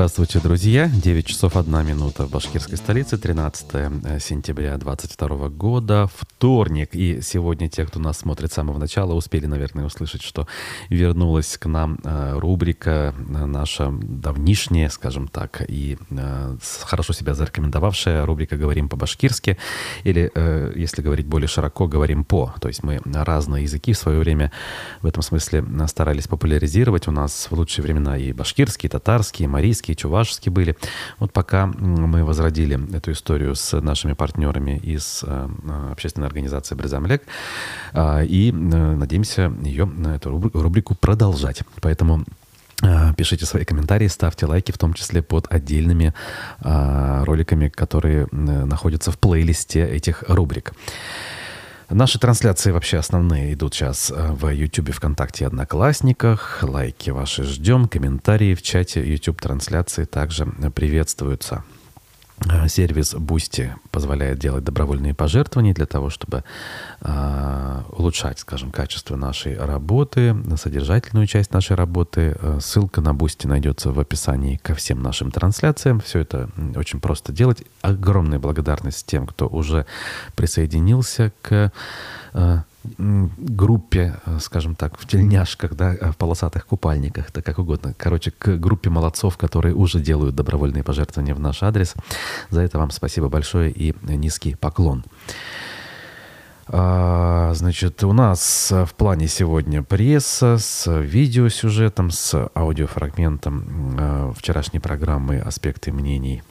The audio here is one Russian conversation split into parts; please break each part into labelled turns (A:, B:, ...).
A: Здравствуйте, друзья. 9 часов 1 минута в башкирской столице, 13 э, сентября 2022 года, вторник. И сегодня те, кто нас смотрит с самого начала, успели, наверное, услышать, что вернулась к нам э, рубрика э, наша давнишняя, скажем так, и хорошо себя зарекомендовавшая рубрика «Говорим по-башкирски», или, если говорить более широко, «Говорим по». То есть мы разные языки в свое время в этом смысле старались популяризировать. У нас в лучшие времена и башкирский, и татарский, и марийский, и чувашский были. Вот пока мы возродили эту историю с нашими партнерами из э, общественной организации «Брезамлек», э, и э, надеемся ее, эту рубрику продолжать. Поэтому Пишите свои комментарии, ставьте лайки, в том числе под отдельными роликами, которые находятся в плейлисте этих рубрик. Наши трансляции вообще основные идут сейчас э, в YouTube, ВКонтакте Одноклассниках. Лайки ваши ждем, комментарии в чате YouTube трансляции также приветствуются. Э, сервис Boosty позволяет делать добровольные пожертвования для того, чтобы э, улучшать, скажем, качество нашей работы, содержательную часть нашей работы. Э, ссылка на Boosty найдется в описании ко всем нашим трансляциям. Все это очень просто делать. Огромная благодарность тем, кто уже присоединился к э, группе, э, скажем так, в тельняшках, да, в полосатых купальниках, да как угодно. Короче, к группе молодцов, которые уже делают добровольные пожертвования в наш адрес. За это вам спасибо большое и низкий поклон. А, значит, у нас в плане сегодня пресса с видеосюжетом, с аудиофрагментом э, вчерашней программы «Аспекты мнений»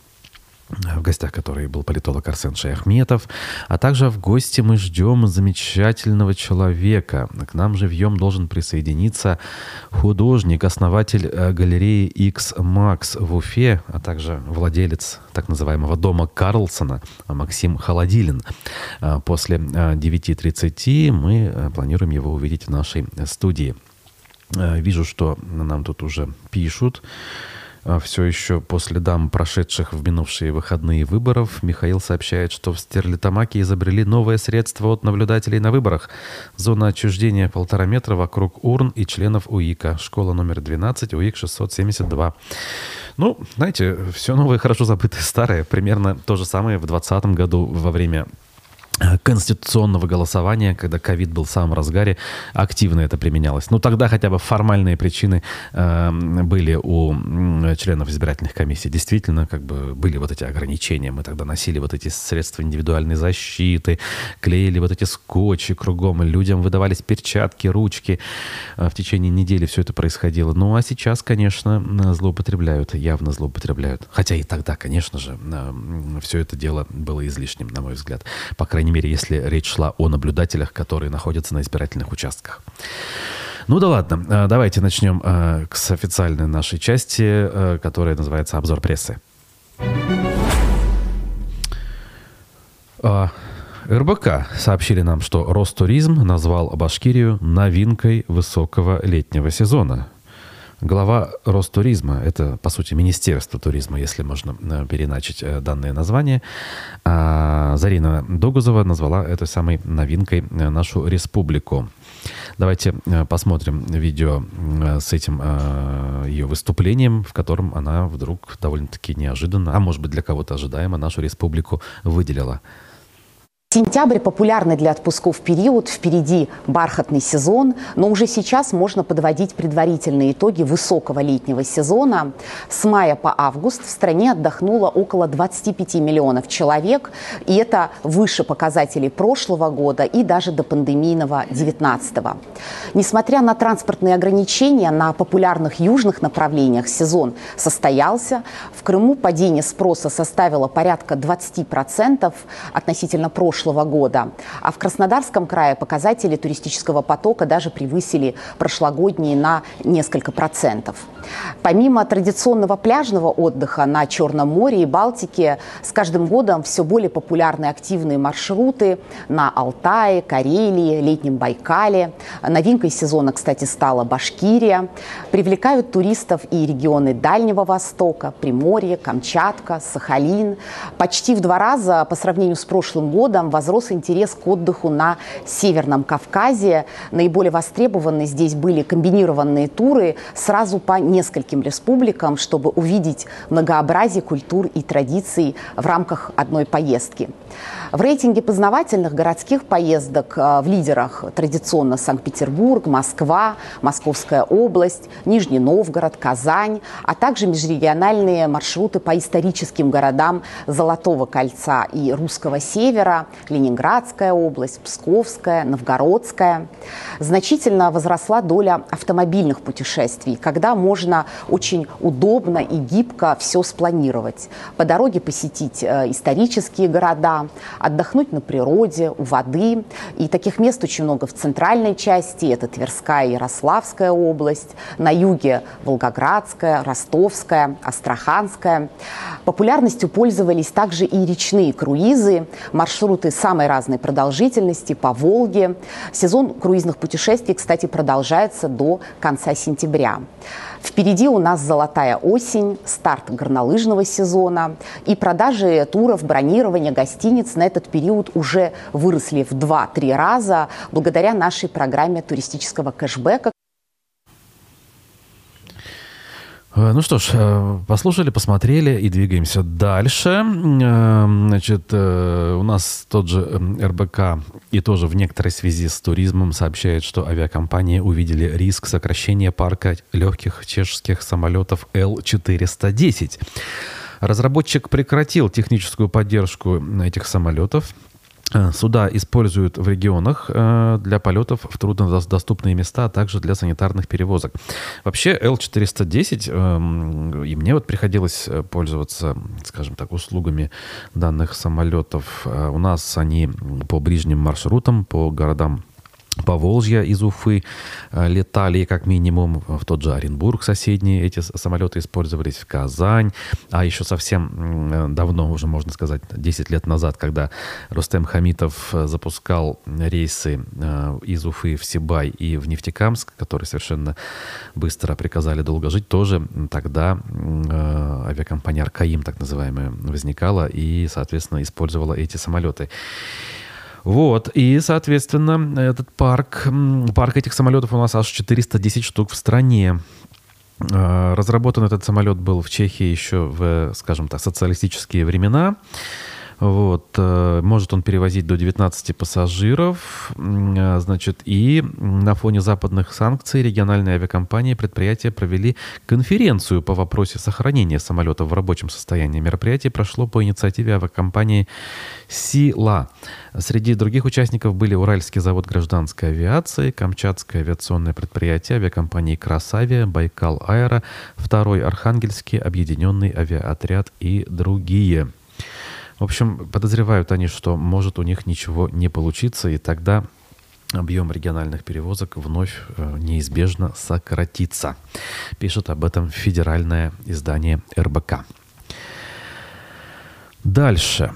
A: в гостях который был политолог Арсен Шаяхметов. А также в гости мы ждем замечательного человека. К нам живьем должен присоединиться художник, основатель э, галереи X Max в Уфе, а также владелец так называемого дома Карлсона Максим Холодилин. После 9.30 э, мы э, планируем его увидеть в нашей студии. Вижу, что нам тут уже пишут. А, все еще по следам прошедших в минувшие выходные выборов, Михаил сообщает, что в Стерлитамаке изобрели новое средство от наблюдателей на выборах. Зона отчуждения полтора метра вокруг урн и членов УИКа. Школа номер 12, УИК 672. Ну, знаете, все новое хорошо забытое старое. Примерно то же самое в 2020 году во время конституционного голосования, когда ковид был в самом разгаре, активно это применялось. Ну, тогда хотя бы формальные причины э, были у членов избирательных комиссий. Действительно, как бы были вот эти ограничения. Мы тогда носили вот эти средства индивидуальной защиты, клеили вот эти скотчи кругом, людям выдавались перчатки, ручки. Э, в течение недели все это происходило. Ну, а сейчас, конечно, злоупотребляют, явно злоупотребляют. Хотя и тогда, конечно же, э, все это дело было излишним, на мой взгляд. По крайней крайней мере, если речь шла о наблюдателях, которые находятся на избирательных участках. Ну да ладно, а, давайте начнем а, с официальной нашей части, а, которая называется «Обзор прессы». РБК сообщили нам, что Ростуризм назвал Башкирию новинкой высокого летнего сезона – Глава Ростуризма, это, по сути, Министерство туризма, если можно э, переначить э, данное название, а Зарина Догузова назвала этой самой новинкой э, нашу республику. Давайте посмотрим видео с этим ее выступлением, в котором она вдруг довольно-таки неожиданно, а может быть для кого-то ожидаемо, нашу республику выделила.
B: Сентябрь популярный для отпусков период, впереди бархатный сезон, но уже сейчас можно подводить предварительные итоги высокого летнего сезона. С мая по август в стране отдохнуло около 25 миллионов человек, и это выше показателей прошлого года и даже до пандемийного 19 -го. Несмотря на транспортные ограничения на популярных южных направлениях, сезон состоялся. В Крыму падение спроса составило порядка 20% относительно прошлого прошлого года. А в Краснодарском крае показатели туристического потока даже превысили прошлогодние на несколько процентов. Помимо традиционного пляжного отдыха на Черном море и Балтике, с каждым годом все более популярны активные маршруты на Алтае, Карелии, Летнем Байкале. Новинкой сезона, кстати, стала Башкирия. Привлекают туристов и регионы Дальнего Востока, Приморье, Камчатка, Сахалин. Почти в два раза по сравнению с прошлым годом возрос интерес к отдыху на Северном Кавказе. Наиболее востребованы здесь были комбинированные туры сразу по нескольким республикам, чтобы увидеть многообразие культур и традиций в рамках одной поездки. В рейтинге познавательных городских поездок э, в лидерах традиционно Санкт-Петербург, Москва, Московская область, Нижний Новгород, Казань, а также межрегиональные маршруты по историческим городам Золотого кольца и Русского севера, Ленинградская область, Псковская, Новгородская. Значительно возросла доля автомобильных путешествий, когда можно очень удобно и гибко все спланировать. По дороге посетить э, исторические города, отдохнуть на природе, у воды. И таких мест очень много в центральной части. Это Тверская и Ярославская область. На юге Волгоградская, Ростовская, Астраханская. Популярностью пользовались также и речные круизы, маршруты самой разной продолжительности по Волге. Сезон круизных путешествий, кстати, продолжается до конца сентября. Впереди у нас золотая осень, старт горнолыжного сезона и продажи туров, бронирования гостиниц на этот период уже выросли в 2-3 раза благодаря нашей программе туристического кэшбэка.
A: Э, ну что ж, э, послушали, посмотрели и двигаемся дальше. Э, значит, у нас тот же РБК и тоже в некоторой связи с туризмом сообщает, что авиакомпании увидели риск сокращения парка легких чешских самолетов Л-410. Разработчик прекратил техническую поддержку этих самолетов Э, суда используют в регионах э, для полетов в труднодоступные места, а также для санитарных перевозок. Вообще L410, эм, и мне вот приходилось э, пользоваться, скажем так, услугами данных самолетов. У нас они по ближним маршрутам, по городам Поволжья из Уфы э, летали как минимум в тот же Оренбург соседние эти самолеты использовались, в Казань, а еще совсем э, давно, уже можно сказать, 10 лет назад, когда Рустем Хамитов э, запускал рейсы из Уфы в Сибай и в Нефтекамск, которые совершенно быстро приказали долго жить, тоже тогда авиакомпания «Аркаим», так называемая, возникала и, соответственно, использовала эти самолеты. Вот, и, соответственно, этот парк, парк этих самолетов у нас аж 410 штук в стране. А, разработан этот самолет был в Чехии еще в, скажем так, социалистические времена. Вот, э, может он перевозить до 19 пассажиров. А, значит, и на фоне западных санкций региональные авиакомпании и предприятия провели конференцию по вопросе сохранения самолета в рабочем состоянии. Мероприятие прошло по инициативе авиакомпании «Сила». Среди других участников были Уральский завод гражданской авиации, Камчатское авиационное предприятие авиакомпании «Красавия», «Байкал Аэро», Второй Архангельский объединенный авиаотряд и другие. В общем, подозревают они, что может у них ничего не получиться, и тогда объем региональных перевозок вновь э, неизбежно сократится. Пишет об этом федеральное издание РБК. Дальше.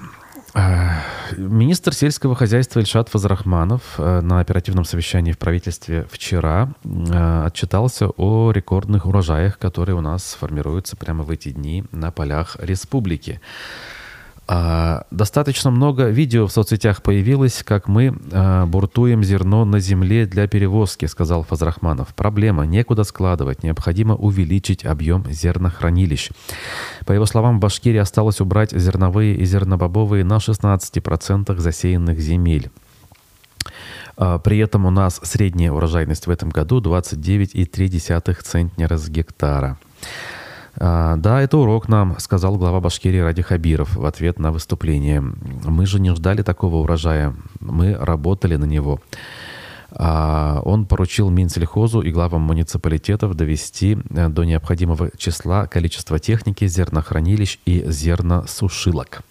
A: Э, министр сельского хозяйства Ильшат Фазрахманов э, на оперативном совещании в правительстве вчера отчитался о рекордных урожаях, которые у нас формируются прямо в эти дни на полях республики. А, достаточно много видео в соцсетях появилось, как мы а, буртуем зерно на земле для перевозки, сказал Фазрахманов. Проблема, некуда складывать, необходимо увеличить объем зернохранилищ. По его словам, в Башкирии осталось убрать зерновые и зернобобовые на 16% засеянных земель. А, при этом у нас средняя урожайность в этом году 29,3 центнера с гектара. А, да, это урок нам, сказал глава Башкирии Ради Хабиров в ответ на выступление. Мы же не ждали такого урожая, мы работали на него. А, он поручил Минсельхозу и главам муниципалитетов довести э, до необходимого числа количество техники, зернохранилищ и зерносушилок.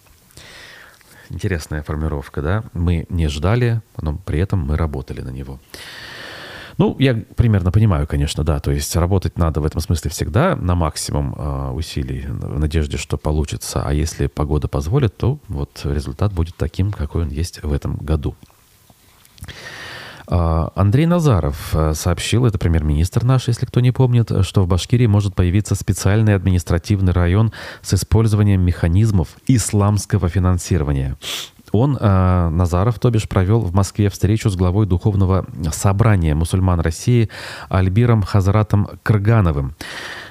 A: Интересная формировка, да? Мы не ждали, но при этом мы работали на него. Ну, я примерно понимаю, конечно, да. То есть работать надо в этом смысле всегда на максимум э, усилий, в надежде, что получится. А если погода позволит, то вот результат будет таким, какой он есть в этом году. А, Андрей Назаров э, сообщил, это премьер-министр наш, если кто не помнит, что в Башкирии может появиться специальный административный район с использованием механизмов исламского финансирования. Он, э, Назаров, то бишь, провел в Москве встречу с главой Духовного собрания мусульман России Альбиром Хазратом Кргановым.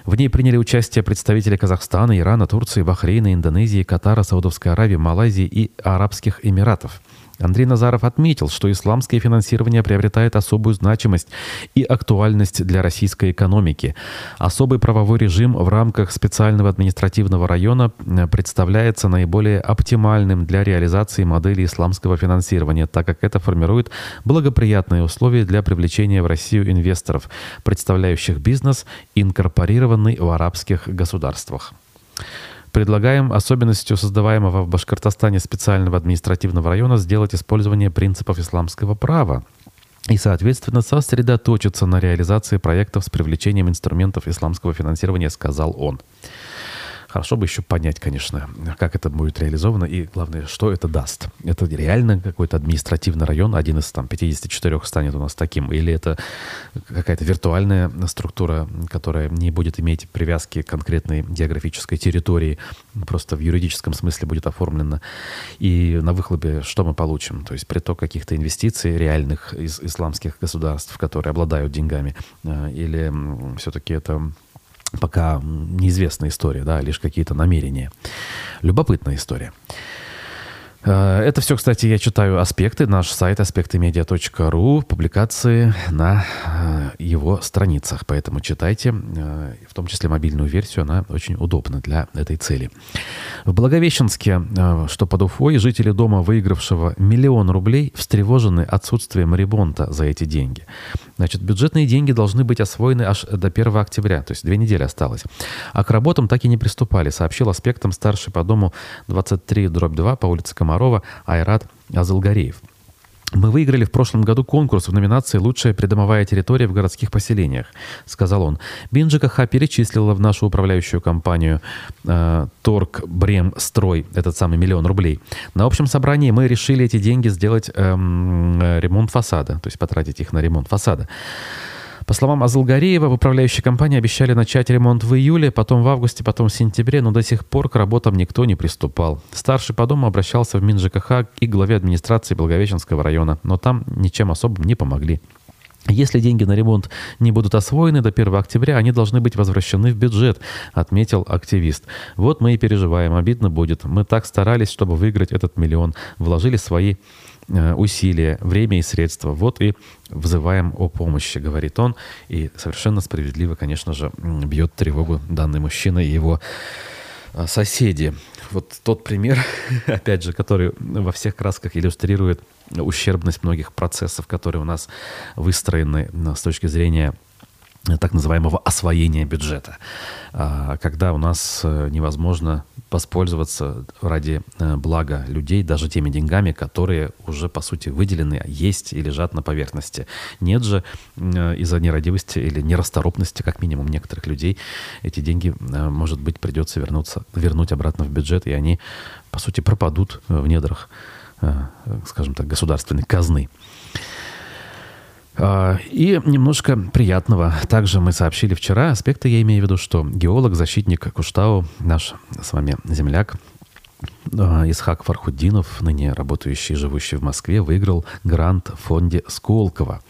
A: В ней приняли участие представители Казахстана, Ирана, Турции, Бахрейна, Индонезии, Катара, Саудовской Аравии, Малайзии и Арабских Эмиратов. Андрей Назаров отметил, что исламское финансирование приобретает особую значимость и актуальность для российской экономики. Особый правовой режим в рамках специального административного района э, представляется наиболее оптимальным для реализации модели исламского финансирования, так как это формирует благоприятные условия для привлечения в Россию инвесторов, представляющих бизнес, инкорпорированный в арабских государствах. Предлагаем особенностью создаваемого в Башкортостане специального административного района сделать использование принципов исламского права и, соответственно, сосредоточиться на реализации проектов с привлечением инструментов исламского финансирования, сказал он. Хорошо бы еще понять, конечно, как это будет реализовано и, главное, что это даст. Это реально какой-то административный район, один из там 54 станет у нас таким, или это какая-то виртуальная структура, которая не будет иметь привязки к конкретной географической территории, просто в юридическом смысле будет оформлена. И на выхлопе что мы получим? То есть приток каких-то инвестиций реальных из исламских государств, которые обладают деньгами, э, или все-таки это пока неизвестная история, да, лишь какие-то намерения. Любопытная история. Э, это все, кстати, я читаю аспекты, наш сайт аспектымедиа.ру, публикации на э, его страницах, поэтому читайте, э, в том числе мобильную версию, она очень удобна для этой цели. В Благовещенске, что под Уфой, жители дома, выигравшего миллион рублей, встревожены отсутствием ремонта за эти деньги. Значит, бюджетные деньги должны быть освоены аж до 1 октября, то есть две недели осталось. А к работам так и не приступали, сообщил аспектом старший по дому 23 дробь 2 по улице Комарова Комарова Айрат Азылгареев. Мы выиграли в прошлом году конкурс в номинации «Лучшая придомовая территория в городских поселениях», — сказал он. БинЖКХ перечислила в нашу управляющую компанию э, Торг Брем Строй этот самый миллион рублей. На общем собрании мы решили эти деньги сделать эм, ремонт фасада, то есть потратить их на ремонт фасада. По словам Азылгареева, в управляющей компании обещали начать ремонт в июле, потом в августе, потом в сентябре, но до сих пор к работам никто не приступал. Старший по дому обращался в МинЖКХ и главе администрации Благовещенского района, но там ничем особым не помогли. Если деньги на ремонт не будут освоены до 1 октября, они должны быть возвращены в бюджет, отметил активист. Вот мы и переживаем, обидно будет. Мы так старались, чтобы выиграть этот миллион, вложили свои усилия, время и средства. Вот и взываем о помощи, говорит он. И совершенно справедливо, конечно же, бьет тревогу данный мужчина и его э, соседи. Вот тот пример, опять же, который во всех красках иллюстрирует ущербность многих процессов, которые у нас выстроены э, с точки зрения так называемого освоения бюджета, а, когда у нас э, невозможно воспользоваться ради э, блага людей даже теми деньгами, которые уже, по сути, выделены, есть и лежат на поверхности. Нет же э, из-за нерадивости или нерасторопности, как минимум, некоторых людей эти деньги, может быть, придется вернуться, вернуть обратно в бюджет, и они, по сути, пропадут в недрах, скажем так, государственной казны. А, и немножко приятного. Также мы сообщили вчера аспекты, я имею в виду, что геолог, защитник Куштау, наш с вами земляк, Исхак Фархуддинов, ныне работающий и живущий в Москве, выиграл грант в фонде Сколково.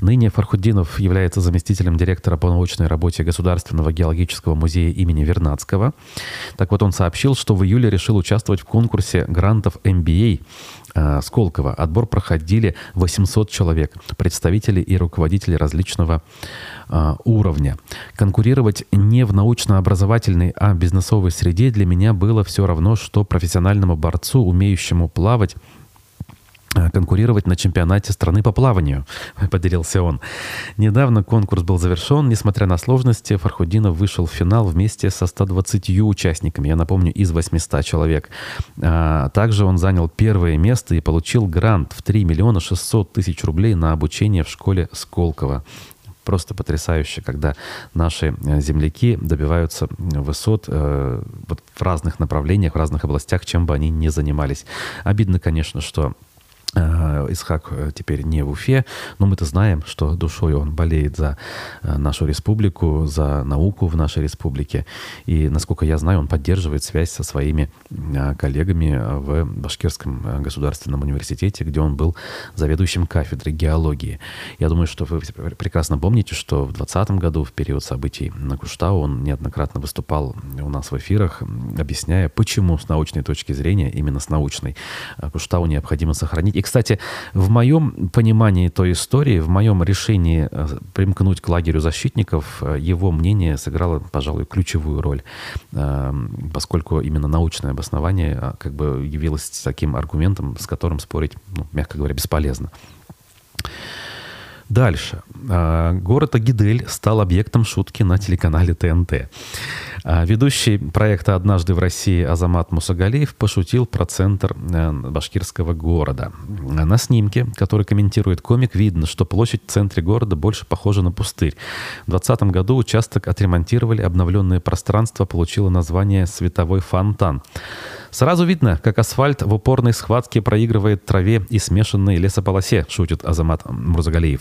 A: Ныне Фархуддинов является заместителем директора по научной работе Государственного геологического музея имени Вернадского. Так вот, он сообщил, что в июле решил участвовать в конкурсе грантов MBA Э, Сколково. Отбор проходили 800 человек, представители и руководители различного э, уровня. Конкурировать не в научно-образовательной, а бизнесовой среде для меня было все равно, что профессиональному борцу, умеющему плавать, Э, конкурировать на чемпионате страны по плаванию, поделился он. Недавно конкурс был завершен. Несмотря на сложности, Фархудинов вышел в финал вместе со 120 участниками, я напомню, из 800 человек. А, также он занял первое место и получил грант в 3 миллиона 600 тысяч рублей на обучение в школе Сколково просто потрясающе, когда наши э, земляки добиваются высот э, вот в разных направлениях, в разных областях, чем бы они ни занимались. Обидно, конечно, что Исхак э, теперь не в Уфе, но мы-то знаем, что душой он болеет за э, нашу республику, за науку в нашей республике. И, насколько я знаю, он поддерживает связь со своими коллегами в Башкирском государственном университете, где он был заведующим кафедрой геологии. Я думаю, что вы прекрасно помните, что в 2020 году, в период событий на Куштау, он неоднократно выступал у нас в эфирах, объясняя, почему с научной точки зрения, именно с научной, Куштау необходимо сохранить. И, кстати, в моем понимании той истории, в моем решении э, примкнуть к лагерю защитников, э, его мнение сыграло, пожалуй, ключевую роль, э, поскольку именно научное обоснование как бы явилось таким аргументом, с которым спорить, ну, мягко говоря, бесполезно. Дальше. А, город Агидель стал объектом шутки на телеканале ТНТ. А, ведущий проекта «Однажды в России» Азамат Мусагалиев пошутил про центр э, башкирского города. На снимке, который комментирует комик, видно, что площадь в центре города больше похожа на пустырь. В 2020 году участок отремонтировали, обновленное пространство получило название «Световой фонтан». Сразу видно, как асфальт в упорной схватке проигрывает траве и смешанной лесополосе, шутит Азамат Мурзагалиев.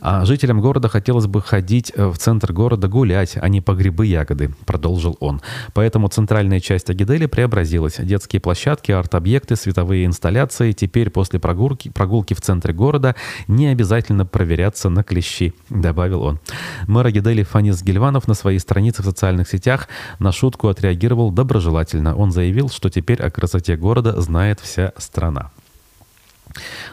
A: А жителям города хотелось бы ходить э, в центр города гулять, а не по грибы ягоды, продолжил он. Поэтому центральная часть Агидели преобразилась. Детские площадки, арт-объекты, световые инсталляции теперь после прогулки, прогулки в центре города не обязательно проверяться на клещи, добавил он. Мэр Агидели Фанис Гельванов на своей странице в социальных сетях на шутку отреагировал доброжелательно. Он заявил, что теперь теперь о красоте города знает вся страна.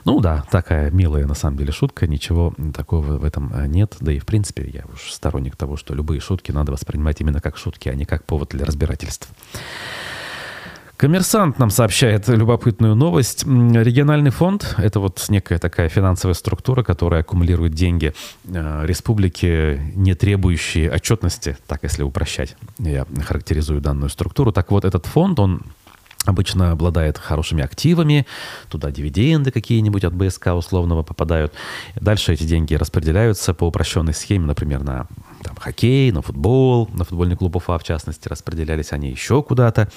A: Ну да, такая милая на самом деле шутка, ничего такого в этом э, нет. Да и в принципе я уж сторонник того, что любые шутки надо воспринимать именно как шутки, а не как повод для разбирательств. Коммерсант нам сообщает любопытную новость. Региональный фонд — это вот некая такая финансовая структура, которая аккумулирует деньги э, республики, не требующие отчетности, так если упрощать. Я характеризую данную структуру. Так вот, этот фонд, он обычно обладает хорошими активами, туда дивиденды какие-нибудь от БСК условного попадают. Дальше эти деньги распределяются по упрощенной схеме, например, на там, хоккей, на футбол, на футбольный клуб Уфа, в частности, распределялись они еще куда-то.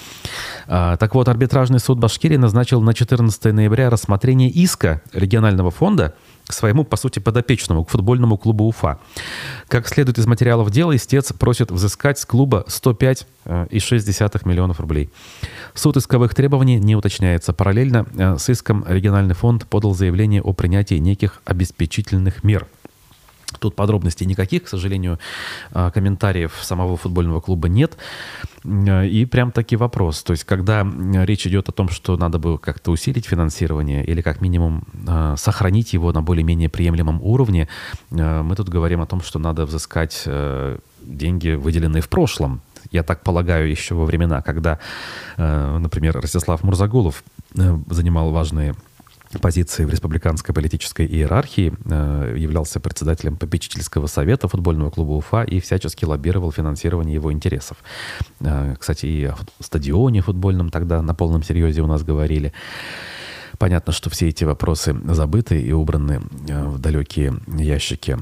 A: А, так вот, арбитражный суд Башкирии назначил на 14 ноября рассмотрение иска регионального фонда к своему, по сути, подопечному, к футбольному клубу Уфа. Как следует из материалов дела, истец просит взыскать с клуба 105,6 э, миллионов рублей. Суд исковых требований не уточняется. Параллельно э, с иском региональный фонд подал заявление о принятии неких обеспечительных мер – Тут подробностей никаких, к сожалению, а, комментариев самого футбольного клуба нет. И прям таки вопрос. То есть, когда речь идет о том, что надо бы как-то усилить финансирование или как минимум а, сохранить его на более-менее приемлемом уровне, а, мы тут говорим о том, что надо взыскать э, деньги, выделенные в прошлом. Я так полагаю, еще во времена, когда, э, например, Ростислав Мурзагулов э, занимал важные позиции в республиканской политической иерархии, э, являлся председателем попечительского совета футбольного клуба Уфа и всячески лоббировал финансирование его интересов. Э, кстати, и о стадионе футбольном тогда на полном серьезе у нас говорили. Понятно, что все эти вопросы забыты и убраны э, в далекие ящики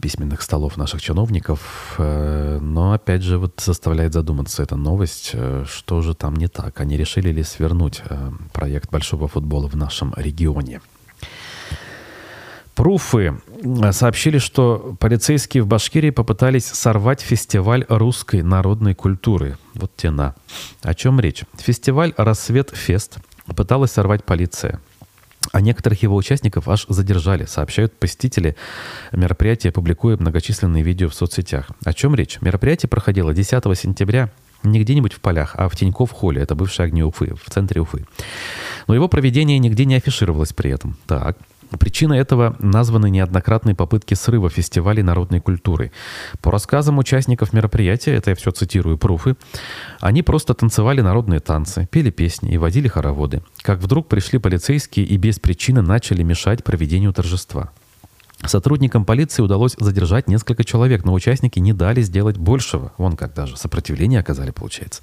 A: письменных столов наших чиновников. Э, но, опять же, вот заставляет задуматься эта новость, э, что же там не так. Они решили ли свернуть проект большого футбола в нашем регионе? Пруфы сообщили, что полицейские в Башкирии попытались сорвать фестиваль русской народной культуры. Вот тена. О чем речь? Фестиваль «Рассвет Фест» пыталась сорвать полиция – а некоторых его участников аж задержали, сообщают посетители мероприятия, публикуя многочисленные видео в соцсетях. О чем речь? Мероприятие проходило 10 сентября не где-нибудь в полях, а в Тинькофф холле, это бывшие огни Уфы, в центре Уфы. Но его проведение нигде не афишировалось при этом. Так, Причиной этого названы неоднократные попытки срыва фестивалей народной культуры. По рассказам участников мероприятия, это я все цитирую пруфы, они просто танцевали народные танцы, пели песни и водили хороводы. Как вдруг пришли полицейские и без причины начали мешать проведению торжества. Сотрудникам полиции удалось задержать несколько человек, но участники не дали сделать большего. Вон как даже сопротивление оказали, получается.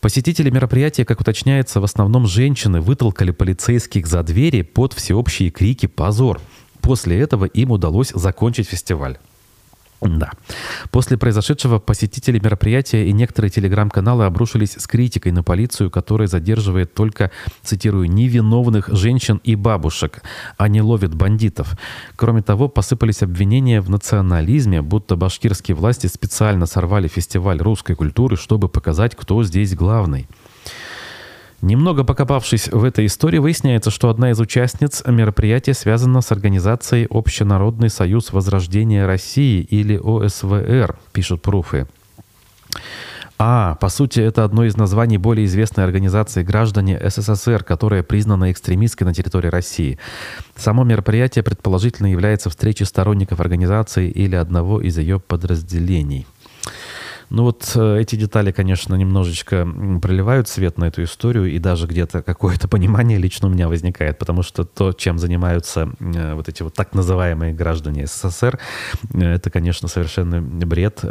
A: Посетители мероприятия, как уточняется, в основном женщины вытолкали полицейских за двери под всеобщие крики «Позор!». После этого им удалось закончить фестиваль. Да. После произошедшего посетители мероприятия и некоторые телеграм-каналы обрушились с критикой на полицию, которая задерживает только, цитирую, невиновных женщин и бабушек, а не ловит бандитов. Кроме того, посыпались обвинения в национализме, будто башкирские власти специально сорвали фестиваль русской культуры, чтобы показать, кто здесь главный. Немного покопавшись в этой истории, выясняется, что одна из участниц мероприятия связана с организацией Общенародный союз Возрождения России или ОСВР, пишут пруфы. А, по сути, это одно из названий более известной организации «Граждане СССР», которая признана экстремистской на территории России. Само мероприятие предположительно является встречей сторонников организации или одного из ее подразделений – ну вот э, эти детали, конечно, немножечко проливают свет на эту историю, и даже где-то какое-то понимание лично у меня возникает, потому что то, чем занимаются э, вот эти вот так называемые граждане СССР, э, это, конечно, совершенно бред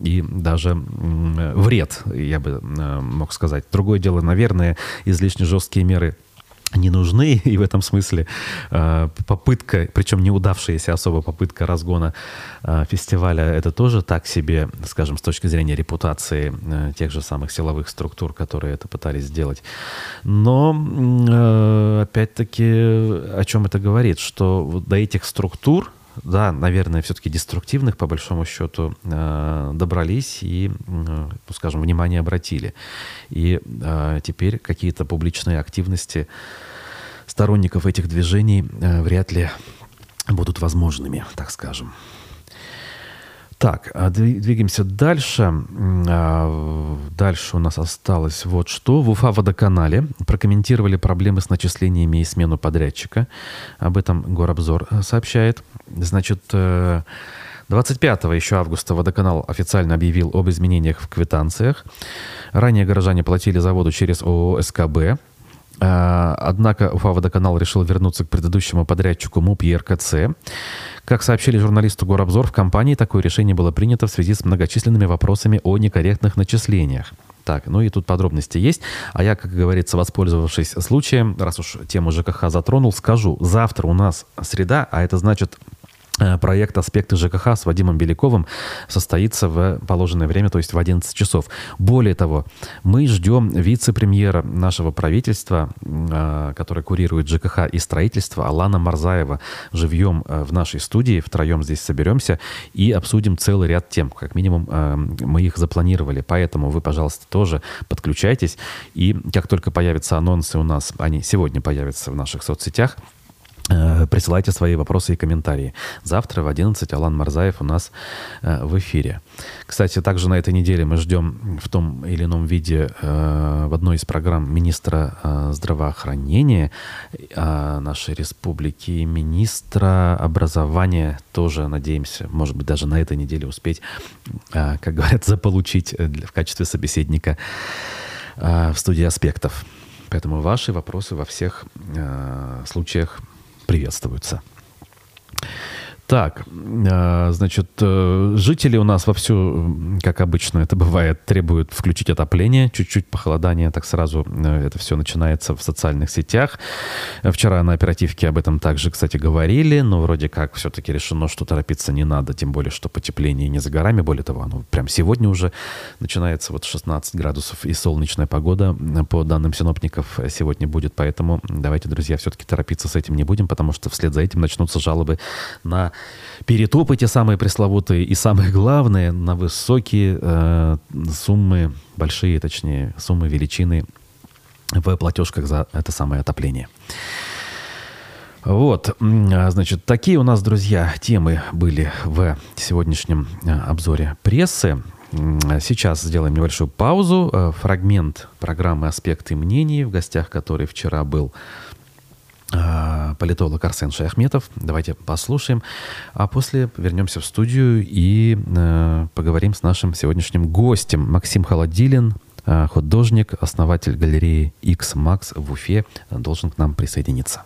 A: и даже вред, я бы мог сказать. Другое дело, наверное, излишне жесткие меры не нужны, и в этом смысле э, попытка, причем неудавшаяся особо попытка разгона э, фестиваля, это тоже так себе, скажем, с точки зрения репутации э, тех же самых силовых структур, которые это пытались сделать. Но, опять-таки, о чем это говорит? Что до этих структур, да, наверное, все-таки деструктивных, по большому счету, э, добрались и, э, ну, скажем, внимание обратили. И э, теперь какие-то публичные активности сторонников этих движений вряд ли будут возможными, так скажем. Так, а двигаемся дальше. А, дальше у нас осталось вот что. В Уфа-водоканале прокомментировали проблемы с начислениями и смену подрядчика. Об этом Горобзор э, сообщает. Значит, 25 э, еще августа водоканал официально объявил об изменениях в квитанциях. Ранее горожане платили за воду через ООО «СКБ». А, однако Уфа-водоканал решил вернуться к предыдущему подрядчику МУП ЕРКЦ. Как сообщили журналисту Горобзор, в компании такое решение было принято в связи с многочисленными вопросами о некорректных начислениях. Так, ну и тут подробности есть. А я, как говорится, воспользовавшись случаем, раз уж тему ЖКХ затронул, скажу, завтра у нас среда, а это значит проект «Аспекты ЖКХ» с Вадимом Беляковым состоится в положенное время, то есть в 11 часов. Более того, мы ждем вице-премьера нашего правительства, э, который курирует ЖКХ и строительство, Алана Марзаева, живьем э, в нашей студии, втроем здесь соберемся и обсудим целый ряд тем. Как минимум, мы их запланировали. Поэтому вы, пожалуйста, тоже подключайтесь. И как только появятся анонсы у нас, они сегодня появятся в наших соцсетях, Э, присылайте свои вопросы и комментарии. Завтра в 11 Алан Марзаев у нас э, в эфире. Кстати, также на этой неделе мы ждем в том или ином виде э, в одной из программ министра здравоохранения нашей республики, министра образования тоже, надеемся, может быть, даже на этой неделе успеть, как говорят, заполучить в качестве собеседника в студии аспектов. Поэтому ваши вопросы во всех случаях приветствуются. Так, а, значит, э, жители у нас вовсю, как обычно это бывает, требуют включить отопление, чуть-чуть похолодание, так сразу э, это все начинается в социальных сетях. Вчера на оперативке об этом также, кстати, говорили, но вроде как все-таки решено, что торопиться не надо, тем более, что потепление не за горами, более того, оно прям сегодня уже начинается вот 16 градусов и солнечная погода, по данным синоптиков, сегодня будет, поэтому давайте, друзья, все-таки торопиться с этим не будем, потому что вслед за этим начнутся жалобы на перетопы те самые пресловутые, и самое главное, на высокие э, суммы, большие точнее, суммы величины в платежках за это самое отопление. Вот, а, значит, такие у нас, друзья, темы были в сегодняшнем э, обзоре прессы. Сейчас сделаем небольшую паузу. Э, фрагмент программы «Аспекты мнений», в гостях которой вчера был а, политолог Арсен Шаяхметов. Давайте послушаем. А после вернемся в студию и э, поговорим с нашим сегодняшним гостем. Максим Холодилин, э, художник, основатель галереи X-Max в Уфе, должен к нам присоединиться.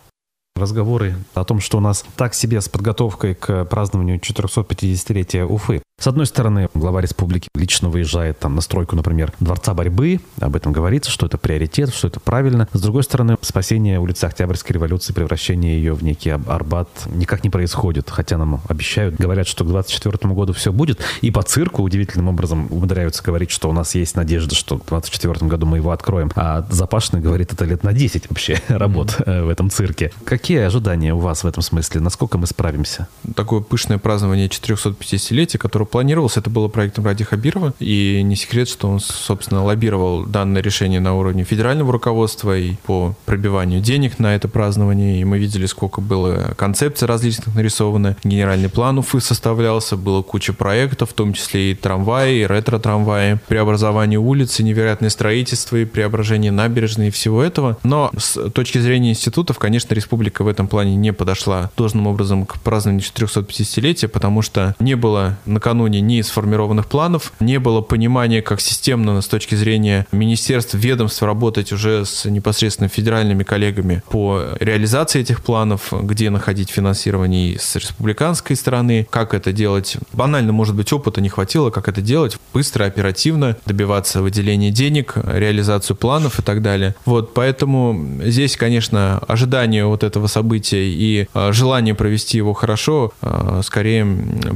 A: Разговоры о том, что у нас так себе с подготовкой к празднованию 450-летия Уфы. С одной стороны, глава республики лично выезжает там на стройку, например, Дворца борьбы, об этом говорится, что это приоритет, что это правильно. С другой стороны, спасение улицы Октябрьской революции, превращение ее в некий Арбат никак не происходит, хотя нам обещают, говорят, что к 2024 году все будет. И по цирку удивительным образом умудряются говорить, что у нас есть надежда, что к 2024 году мы его откроем. А Запашный говорит, это лет на 10 вообще работ mm-hmm. в этом цирке. Какие ожидания у вас в этом смысле? Насколько мы справимся?
C: Такое пышное празднование 450-летия, которое который планировался, это было проектом Ради Хабирова. И не секрет, что он, собственно, лоббировал данное решение на уровне федерального руководства и по пробиванию денег на это празднование. И мы видели, сколько было концепций различных нарисовано. Генеральный план Уфы составлялся, было куча проектов, в том числе и трамваи, и ретро-трамваи, преобразование улицы, невероятное строительство и преображение набережной и всего этого. Но с точки зрения институтов, конечно, республика в этом плане не подошла должным образом к празднованию 450-летия, потому что не было накануне накануне ни сформированных планов, не было понимания, как системно с точки зрения министерств, ведомств работать уже с непосредственно федеральными коллегами по реализации этих планов, где находить финансирование с республиканской стороны, как это делать. Банально, может быть, опыта не хватило, как это делать быстро, оперативно, добиваться выделения денег, реализацию планов и так далее. Вот, поэтому здесь, конечно, ожидание вот этого события и э, желание провести его хорошо э, скорее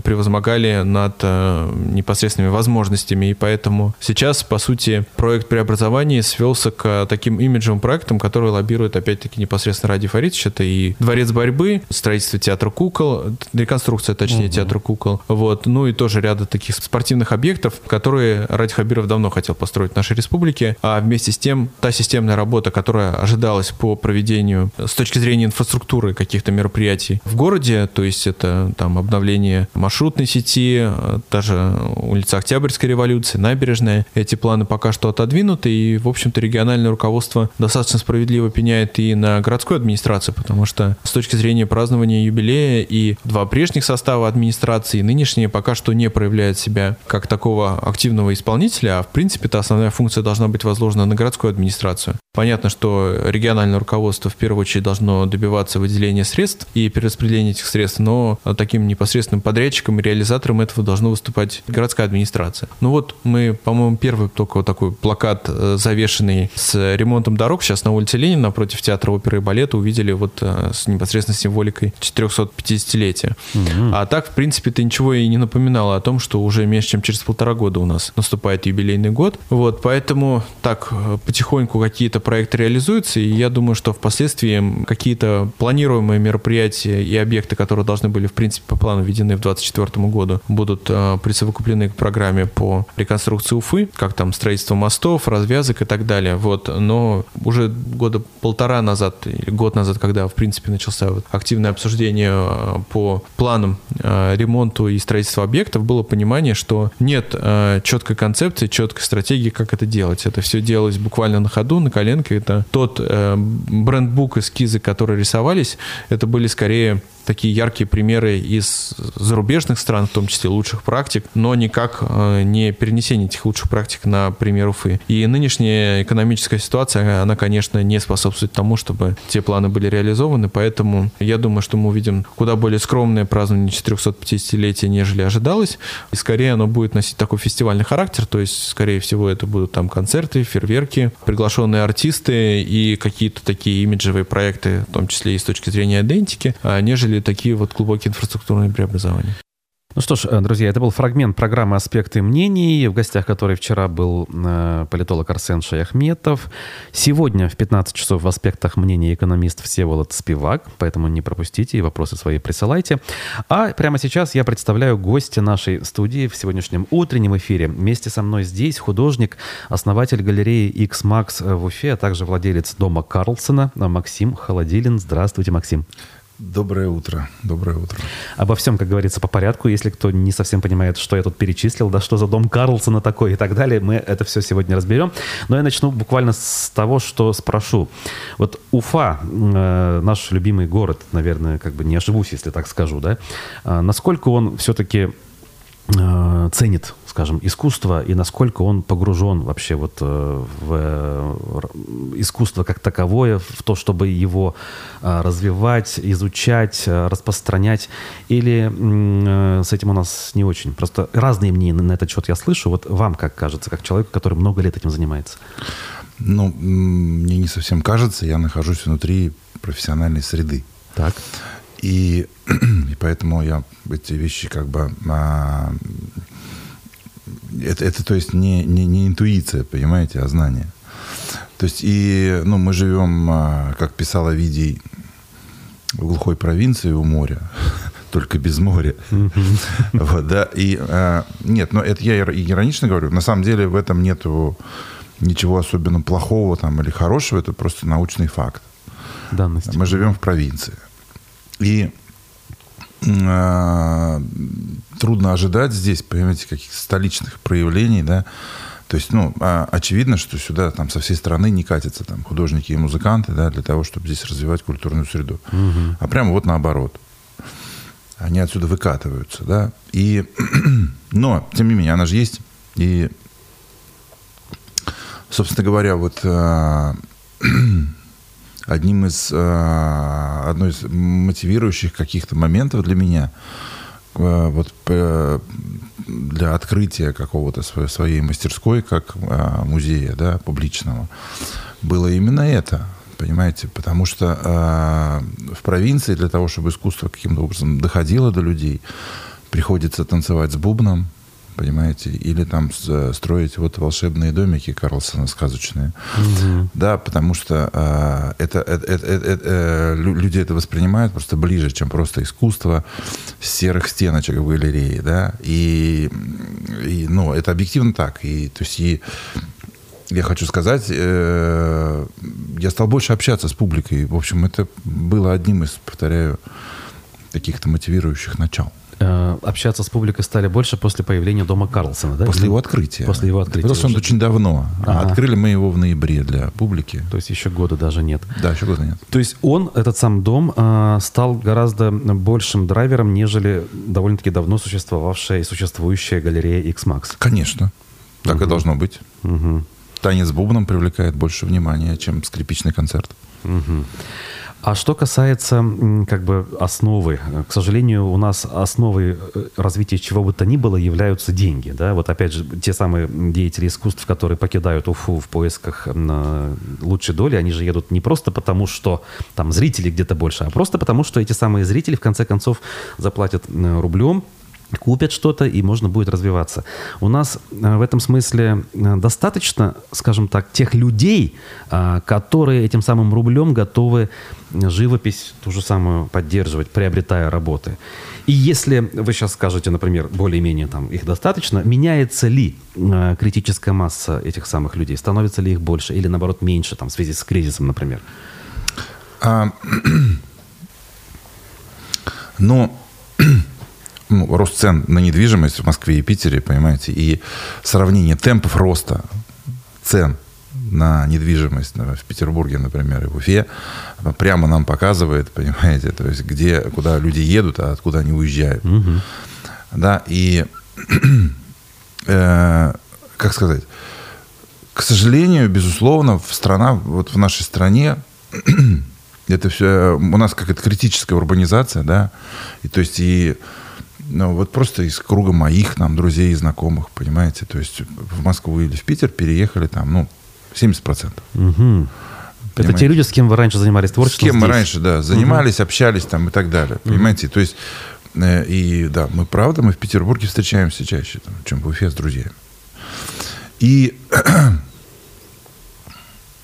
C: превозмогали на над э, непосредственными возможностями. И поэтому сейчас, по сути, проект преобразования свелся к таким имиджевым проектам, которые лоббируют, опять-таки, непосредственно Ради Фаридович. Это и Дворец борьбы, строительство театра кукол, реконструкция, точнее, угу. театра кукол. Вот. Ну и тоже ряда таких спортивных объектов, которые Ради Хабиров давно хотел построить в нашей республике. А вместе с тем, та системная работа, которая ожидалась по проведению с точки зрения инфраструктуры каких-то мероприятий в городе, то есть это там обновление маршрутной сети, даже улица Октябрьской революции, набережная. Эти планы пока что отодвинуты, и, в общем-то, региональное руководство достаточно справедливо пеняет и на городскую администрацию, потому что с точки зрения празднования юбилея и два прежних состава администрации, нынешние пока что не проявляют себя как такого активного исполнителя, а в принципе-то основная функция должна быть возложена на городскую администрацию. Понятно, что региональное руководство в первую очередь должно добиваться выделения средств и перераспределения этих средств, но таким непосредственным подрядчиком и реализатором этого должна выступать городская администрация. Ну вот мы, по-моему, первый только вот такой плакат э, завешенный с ремонтом дорог сейчас на улице Ленина напротив театра оперы и балета увидели вот э, с непосредственно символикой 450-летия. Угу. А так, в принципе, это ничего и не напоминало о том, что уже меньше, чем через полтора года у нас наступает юбилейный год. Вот, поэтому так э, потихоньку какие-то проект реализуется, и я думаю, что впоследствии какие-то планируемые мероприятия и объекты, которые должны были, в принципе, по плану введены в 2024 году, будут э, присовокуплены к программе по реконструкции Уфы, как там строительство мостов, развязок и так далее. Вот. Но уже года полтора назад, или год назад, когда, в принципе, начался вот активное обсуждение э, по планам э, ремонту и строительства объектов, было понимание, что нет четкой концепции, четкой стратегии, как это делать. Это все делалось буквально на ходу, на коленке. Это тот брендбук, эскизы, которые рисовались, это были скорее такие яркие примеры из зарубежных стран, в том числе лучших практик, но никак э, не перенесение этих лучших практик на пример Уфы. И нынешняя экономическая ситуация, она, конечно, не способствует тому, чтобы те планы были реализованы, поэтому я думаю, что мы увидим куда более скромное празднование 450-летия, нежели ожидалось, и скорее оно будет носить такой фестивальный характер, то есть, скорее всего, это будут там концерты, фейерверки, приглашенные артисты и какие-то такие имиджевые проекты, в том числе и с точки зрения идентики, а нежели такие вот глубокие инфраструктурные преобразования.
A: Ну что ж, э, друзья, это был фрагмент программы «Аспекты мнений», в гостях которой вчера был э, политолог Арсен Шаяхметов. Сегодня в 15 часов в «Аспектах мнений» экономист Всеволод Спивак, поэтому не пропустите и вопросы свои присылайте. А прямо сейчас я представляю гостя нашей студии в сегодняшнем утреннем эфире. Вместе со мной здесь художник, основатель галереи X-Max в Уфе, а также владелец дома Карлсона Максим Холодилин. Здравствуйте, Максим.
D: Доброе утро. Доброе утро.
A: Обо всем, как говорится, по порядку. Если кто не совсем понимает, что я тут перечислил, да что за дом Карлсона такой и так далее, мы это все сегодня разберем. Но я начну буквально с того, что спрошу. Вот Уфа, э, наш любимый город, наверное, как бы не ошибусь, если так скажу, да, э, насколько он все-таки э, ценит скажем, искусства и насколько он погружен вообще вот э, в э, искусство как таковое, в то, чтобы его развивать, изучать, распространять, или с этим у нас не очень? Просто разные мнения на этот счет я слышу. Вот вам как кажется, как человеку, который много лет этим занимается?
D: Ну, мне не совсем кажется, я нахожусь внутри профессиональной среды.
A: Так.
D: И, и поэтому я эти вещи как бы... А, это, это, то есть, не, не, не интуиция, понимаете, а знание. То есть, и, ну, мы живем, а, как писала Видий, в глухой провинции у моря, только без моря. Вот, да, и, а, нет, но это я иронично говорю, на самом деле в этом нету ничего особенно плохого там или хорошего, это просто научный факт.
A: Данность.
D: Мы живем в провинции. И э, трудно ожидать здесь, понимаете, каких-то столичных проявлений, да. То есть, ну, а, очевидно, что сюда там со всей страны не катятся там художники и музыканты, да, для того, чтобы здесь развивать культурную среду. Угу. А прямо вот наоборот. Они отсюда выкатываются, да. И, но, тем не менее, она же есть. И, собственно говоря, вот э, одним из, э, одной из мотивирующих каких-то моментов для меня вот для открытия какого-то своей мастерской, как э, музея, да, публичного, было именно это, понимаете, потому что в провинции для того, чтобы искусство каким-то образом доходило до людей, приходится танцевать с бубном, понимаете, или там строить вот волшебные домики Карлсона сказочные, угу. да, потому что а, это, это, это, это, э, люди это воспринимают просто ближе, чем просто искусство серых стеночек в галерее, да, и, и ну, это объективно так, и то есть и я хочу сказать, э, я стал больше общаться с публикой. В общем, это было одним из, повторяю, каких-то мотивирующих начал.
A: Э, общаться с публикой стали больше после появления дома Карлсона, да?
D: После его открытия.
A: После его открытия.
D: Просто он очень давно. Ага. Открыли мы его в ноябре для публики.
A: То есть еще года даже нет.
D: Да, еще года нет.
A: То есть он, этот сам дом, э, стал гораздо большим драйвером, нежели довольно-таки давно существовавшая и существующая галерея X-Max.
D: Конечно. Так угу. и должно быть. Угу. Танец бубном привлекает больше внимания, чем скрипичный концерт.
A: Угу. А что касается как бы основы, к сожалению, у нас основой э, развития чего бы то ни было являются деньги. Да? Вот опять же, те самые деятели искусств, которые покидают Уфу в поисках лучшей доли, они же едут не просто потому, что там зрителей где-то больше, а просто потому, что эти самые зрители в конце концов заплатят рублем, купят что-то, и можно будет развиваться. У нас э, в этом смысле э, достаточно, скажем так, тех людей, э, которые этим самым рублем готовы живопись ту же самую поддерживать, приобретая работы. И если вы сейчас скажете, например, более-менее там их достаточно, меняется ли критическая масса этих самых людей? Становится ли их больше или, наоборот, меньше там, в связи с кризисом, например? А,
D: но ну, рост цен на недвижимость в Москве и Питере, понимаете, и сравнение темпов роста цен на недвижимость в Петербурге, например, и в Уфе, прямо нам показывает, понимаете, то есть где, куда люди едут, а откуда они уезжают. Угу. Да, и, э, как сказать, к сожалению, безусловно, в страна, вот в нашей стране это все, у нас какая-то критическая урбанизация, да, и то есть и ну, вот просто из круга моих там друзей и знакомых, понимаете, то есть в Москву или в Питер переехали там, ну, 70%. Угу.
A: Это те люди, с кем вы раньше занимались творчеством?
D: С кем здесь? мы раньше, да, занимались, угу. общались там и так далее, понимаете, угу. то есть э, и да, мы правда, мы в Петербурге встречаемся чаще, там, чем в Уфе с друзьями. И э,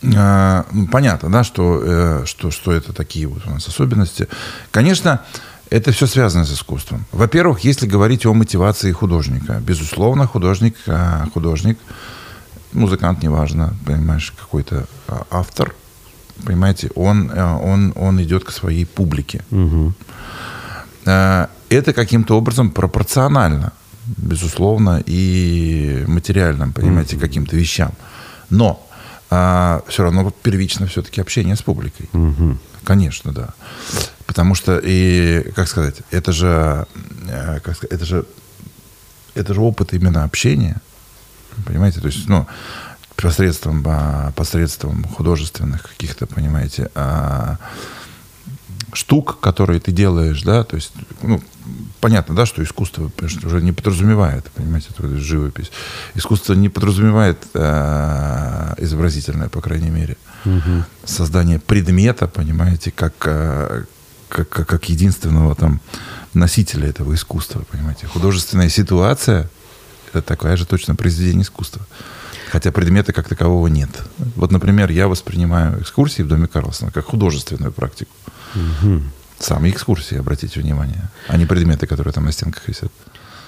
D: ну, понятно, да, что, э, что, что это такие вот у нас особенности. Конечно, это все связано с искусством. Во-первых, если говорить о мотивации художника, безусловно, художник, а, художник, музыкант, неважно, понимаешь, какой-то а, автор, понимаете, он, а, он, он идет к своей публике. Угу. Это каким-то образом пропорционально, безусловно, и материальным, понимаете, угу. каким-то вещам. Но а, все равно первично все-таки общение с публикой. Угу. Конечно, да. Потому что, и, как сказать, это же, э, как сказать, это же это же опыт именно общения, понимаете, то есть, ну, посредством, а, посредством художественных каких-то, понимаете, а, штук, которые ты делаешь, да, то есть, ну, понятно, да, что искусство уже не подразумевает, понимаете, это живопись. Искусство не подразумевает э, изобразительное, по крайней мере, угу. создание предмета, понимаете, как, э, как, как, как единственного там носителя этого искусства, понимаете. Художественная ситуация — это такая же точно произведение искусства. Хотя предмета как такового нет. Вот, например, я воспринимаю экскурсии в Доме Карлсона как художественную практику. Угу. Сами экскурсии, обратите внимание, а не предметы, которые там на стенках висят.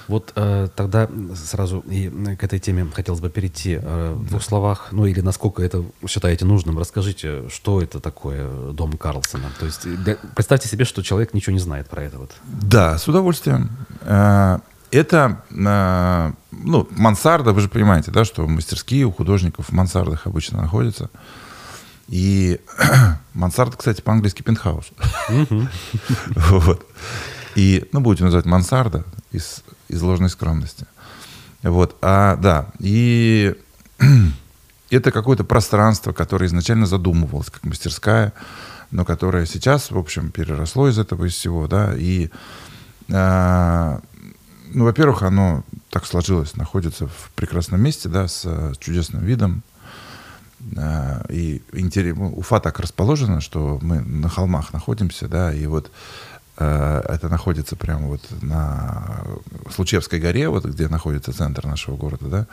A: Вот э, тогда сразу и к этой теме хотелось бы перейти э, в двух словах, ну или насколько это считаете нужным, расскажите, что это такое дом Карлсона. То есть для, представьте себе, что человек ничего не знает про это. Вот.
D: Да, с удовольствием. Э, это, э, ну, мансарда, вы же понимаете, да, что мастерские у художников в мансардах обычно находятся. И мансарда, кстати, по-английски пентхаус. Вот. И, ну, будете называть мансарда из, из ложной скромности. Вот. А, да, и это какое-то пространство, которое изначально задумывалось как мастерская, но которое сейчас, в общем, переросло из этого из всего, да, и, э, ну, во-первых, оно так сложилось, находится в прекрасном месте, да, с чудесным видом, э, и интерес, Уфа так расположена, что мы на холмах находимся, да, и вот Э, это находится прямо вот на Случевской горе, вот где находится центр нашего города, да.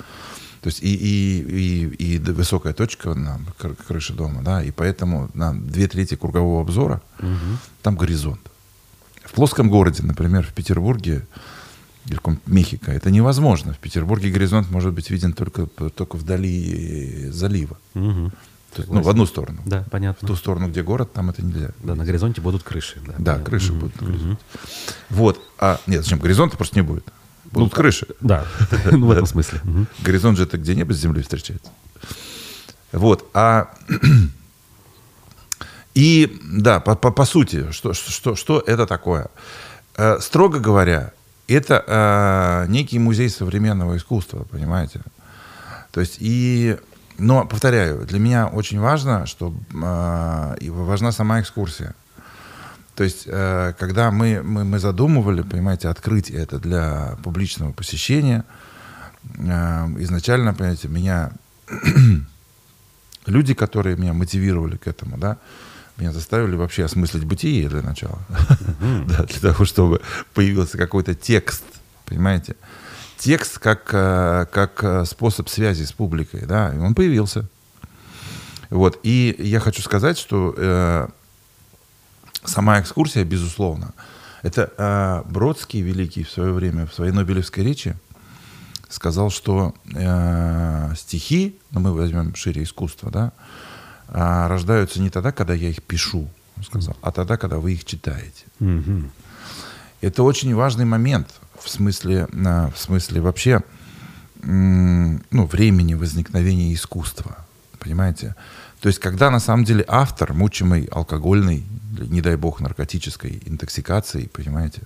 D: То есть и, и, и, и высокая точка на крыше дома, да, и поэтому на две трети кругового обзора угу. там горизонт. В плоском городе, например, в Петербурге Мехико, это невозможно. В Петербурге горизонт может быть виден только, только вдали залива. Угу. То есть, ну, в одну сторону.
A: Да, понятно.
D: В ту сторону, где город, там это нельзя.
A: Да, на горизонте будут крыши.
D: Да, да крыши угу, будут. Угу. Вот. А, нет, зачем? Горизонта просто не будет. Будут ну, крыши.
A: Да, ну, в этом смысле.
D: Горизонт же это где небо с землей встречается. Вот. А и да, по, по, по сути, что, что, что это такое? Э, строго говоря, это э, некий музей современного искусства, понимаете? То есть и но, повторяю, для меня очень важно, что э, важна сама экскурсия. То есть, э, когда мы, мы, мы задумывали, понимаете, открыть это для публичного посещения, э, изначально, понимаете, меня люди, которые меня мотивировали к этому, да, меня заставили вообще осмыслить бытие для начала, да, для того, чтобы появился какой-то текст, понимаете, текст как, э, как э, способ связи с публикой, да, и он появился. Вот, и я хочу сказать, что э, сама экскурсия, безусловно, это э, Бродский, великий в свое время, в своей Нобелевской речи, сказал, что э, стихи, ну мы возьмем шире искусство, да, э, рождаются не тогда, когда я их пишу, сказал, а тогда, когда вы их читаете. Mm-hmm. Это очень важный момент в смысле, в смысле вообще ну, времени возникновения искусства. Понимаете? То есть, когда на самом деле автор, мучимый алкогольной, не дай бог, наркотической интоксикацией, понимаете,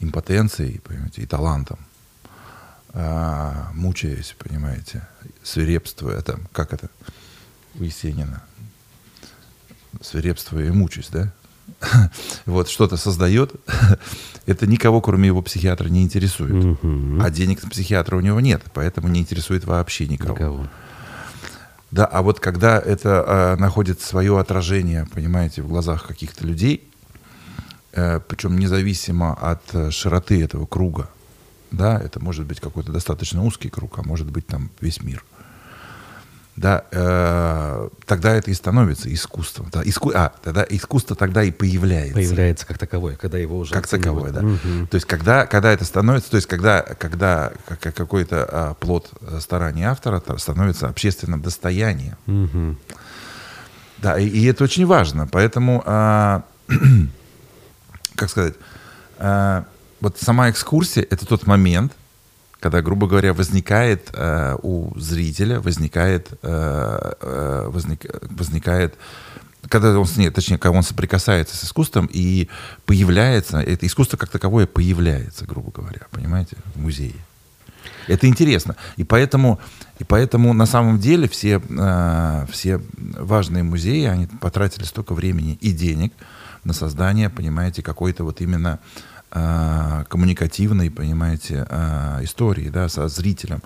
D: импотенцией, понимаете, и талантом, а, мучаясь, понимаете, свирепствуя, там, как это у Есенина, свирепствуя и мучаясь, да? вот что-то создает, это никого, кроме его психиатра, не интересует. А денег на психиатра у него нет, поэтому не интересует вообще никого. никого. Да, а вот когда это э, находит свое отражение, понимаете, в глазах каких-то людей, э, причем независимо от э, широты этого круга, да, это может быть какой-то достаточно узкий круг, а может быть там весь мир – да, э, тогда это и становится искусством. Да, иску, а, тогда искусство тогда и появляется.
A: Появляется как таковое, когда его уже
D: Как таковое, да. Угу. То есть когда, когда это становится, то есть когда, когда какой-то а, плод старания автора становится общественным достоянием. Угу. Да, и, и это очень важно. Поэтому, а, как сказать, а, вот сама экскурсия — это тот момент, когда, грубо говоря, возникает э, у зрителя, возникает, э, э, возник, возникает когда он, нет, точнее, когда он соприкасается с искусством и появляется, это искусство как таковое появляется, грубо говоря, понимаете, в музее. Это интересно. И поэтому, и поэтому на самом деле все, э, все важные музеи, они потратили столько времени и денег на создание, понимаете, какой-то вот именно коммуникативной, понимаете, э, истории, да, со зрителем,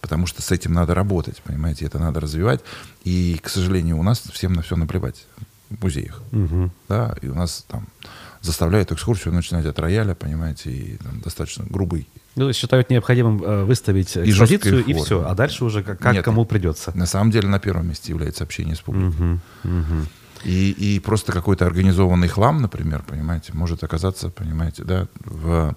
D: потому что с этим надо работать, понимаете, это надо развивать. И, к сожалению, у нас всем на все наплевать в музеях, угу. да, и у нас там заставляют экскурсию начинать от рояля, понимаете, и там, достаточно грубый.
A: Ну, считают необходимым э, выставить и экспозицию, и, и все, а дальше уже как, как Нет, кому придется.
D: На самом деле на первом месте является общение с публикой. Угу, угу. И, и просто какой-то организованный хлам, например, понимаете, может оказаться, понимаете, да, в,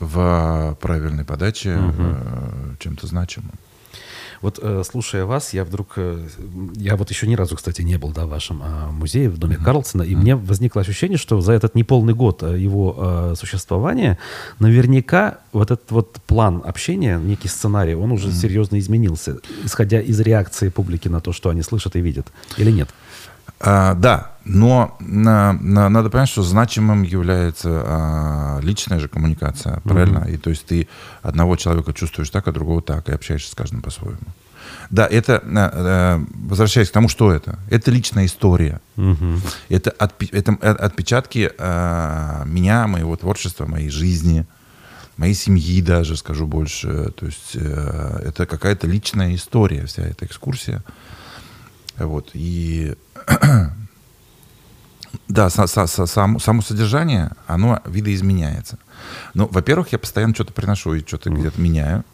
D: в правильной подаче угу. чем-то значимым.
A: Вот э, слушая вас, я вдруг, э, я вот еще ни разу, кстати, не был да, в вашем а, музее, в доме mm-hmm. Карлсона, и mm-hmm. мне возникло ощущение, что за этот неполный год его существования наверняка вот этот вот план общения, некий сценарий, он уже mm-hmm. серьезно изменился, исходя из реакции публики на то, что они слышат и видят, или нет?
D: А, да, но на, на, надо понять, что значимым является а, личная же коммуникация, правильно? Mm-hmm. И то есть ты одного человека чувствуешь так, а другого так, и общаешься с каждым по-своему. Да, это, а, а, возвращаясь к тому, что это? Это личная история. Mm-hmm. Это, отпи- это отпечатки а, меня, моего творчества, моей жизни, моей семьи даже, скажу больше. То есть а, это какая-то личная история, вся эта экскурсия. Вот, и да, со, со, со, само, само содержание, оно видоизменяется. Ну, во-первых, я постоянно что-то приношу и что-то mm. где-то меняю.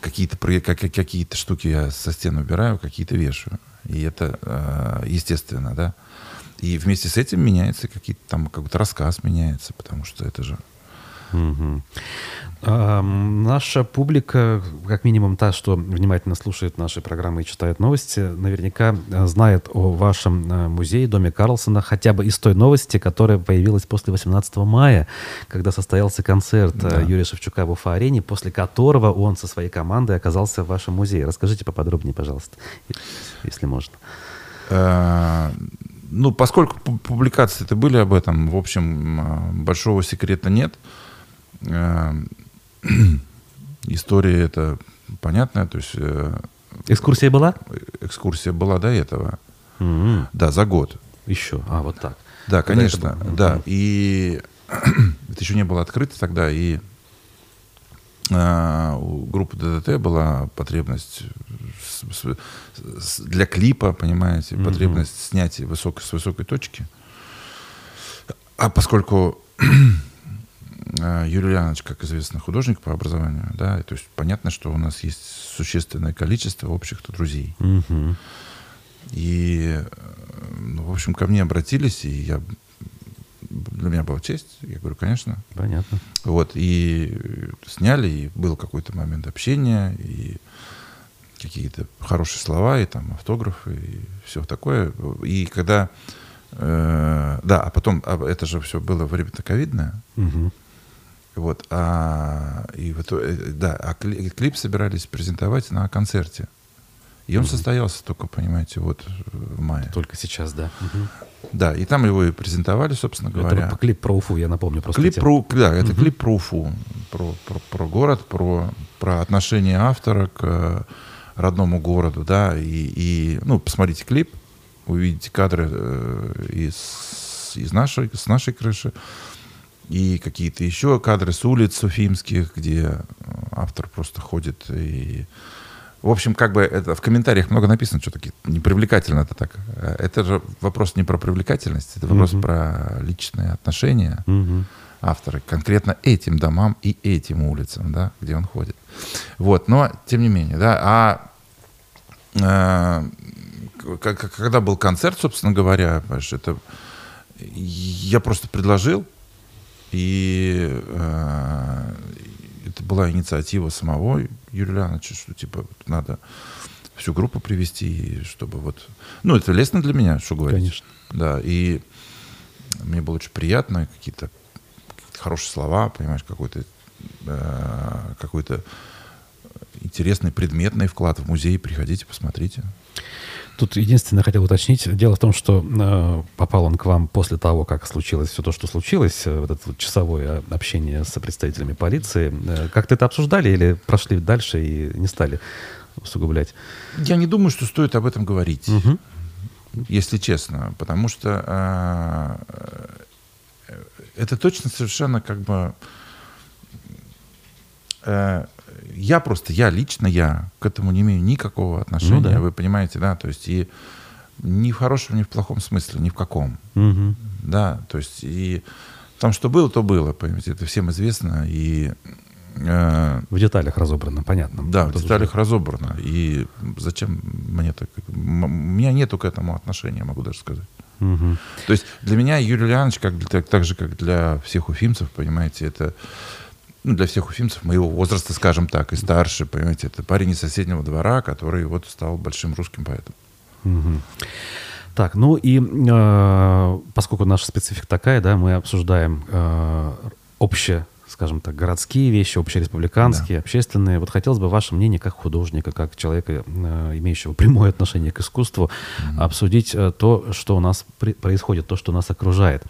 D: Какие-то, как, какие-то штуки я со стены убираю, какие-то вешаю. И это э, естественно, да. И вместе с этим меняется какие-то там какой-то рассказ меняется, потому что это же
A: Угу. А, наша публика, как минимум та, что внимательно слушает наши программы и читает новости, наверняка э, знает о вашем э, музее, доме Карлсона, хотя бы из той новости, которая появилась после 18 мая, когда состоялся концерт э, да. Юрия Шевчука в Уфа-арене, после которого он со своей командой оказался в вашем музее. Расскажите поподробнее, пожалуйста, если можно.
D: Ну, поскольку публикации-то были об этом, в общем, большого секрета нет. Эм, история это понятная, то есть... Э,
A: экскурсия была?
D: Экскурсия была до этого. Mm-hmm. Да, за год.
A: Еще, а вот так.
D: Да, Когда конечно, да. И это еще не было открыто тогда, и э, у группы ДДТ была потребность с, с, для клипа, понимаете, mm-hmm. потребность снять высокой, с высокой точки. А поскольку Юрий Ильянович, как известно, художник по образованию, да, и, то есть понятно, что у нас есть существенное количество общих друзей. Угу. И, ну, в общем, ко мне обратились, и я для меня была честь, я говорю, конечно.
A: Понятно.
D: Вот, и сняли, и был какой-то момент общения, и какие-то хорошие слова, и там автографы, и все такое. И когда... Э, да, а потом, а это же все было время-то ковидное. Угу. Вот, а, и вот, э, да, а клип собирались презентовать на концерте. И он угу. состоялся только, понимаете, вот в мае.
A: Только сейчас, да. Угу.
D: Да, и там его и презентовали, собственно говоря.
A: Это клип про Уфу, я напомню просто.
D: Клип про, да, это угу. клип про Уфу, про, про, про город, про, про отношение автора к э, родному городу, да, и, и ну, посмотрите клип, увидите кадры э, из, из нашей, с нашей крыши и какие-то еще кадры с улиц уфимских, где э, автор просто ходит и... В общем, как бы это в комментариях много написано, что таки непривлекательно это так. Э, это же вопрос не про привлекательность, это вопрос mm-hmm. про личные отношения mm-hmm. автора конкретно этим домам и этим улицам, да, где он ходит. Вот, но тем не менее, да, а э, когда был концерт, собственно говоря, это я просто предложил и э, это была инициатива самого Юрия Леонидовича, что типа надо всю группу привести, чтобы вот... Ну, это лестно для меня, что говорить.
A: Конечно.
D: Да, и мне было очень приятно, какие-то какие хорошие слова, понимаешь, какой-то э, какой-то интересный предметный вклад в музей. Приходите, посмотрите.
A: Тут единственное хотел уточнить. Дело в том, что э, попал он к вам после того, как случилось все то, что случилось, э, вот это вот часовое общение с представителями полиции. Э, как-то это обсуждали или прошли дальше и не стали усугублять?
D: Я не думаю, что стоит об этом говорить,
A: Мгм.
D: если честно, потому что а, э, это точно совершенно как бы... э, я просто, я лично, я к этому не имею никакого отношения,
A: Ну да.
D: вы понимаете, да, то есть и ни в хорошем, ни в плохом смысле, ни в каком.
A: Мгм.
D: Да, то есть и там что было, то было, понимаете, это всем известно, и э,
A: В деталях разобрано, понятно.
D: да, в деталях
A: уже-
D: разобрано. И зачем мне так? У меня нету к этому отношения, могу даже сказать.
A: Мгм.
D: То есть для меня Юрий Леонидович, как для- так, так же, как для всех уфимцев, понимаете, это ну, для всех уфимцев моего возраста, скажем так, и старше, понимаете, это парень из соседнего двора, который вот стал большим русским поэтом.
A: Так, ну и э, поскольку наша специфика такая, да, мы обсуждаем э, общее, скажем так, городские вещи, общереспубликанские, общественные. Вот хотелось бы ваше мнение как художника, как человека, э, имеющего прямое отношение к искусству, обсудить э, то, что у нас происходит, то, что нас окружает.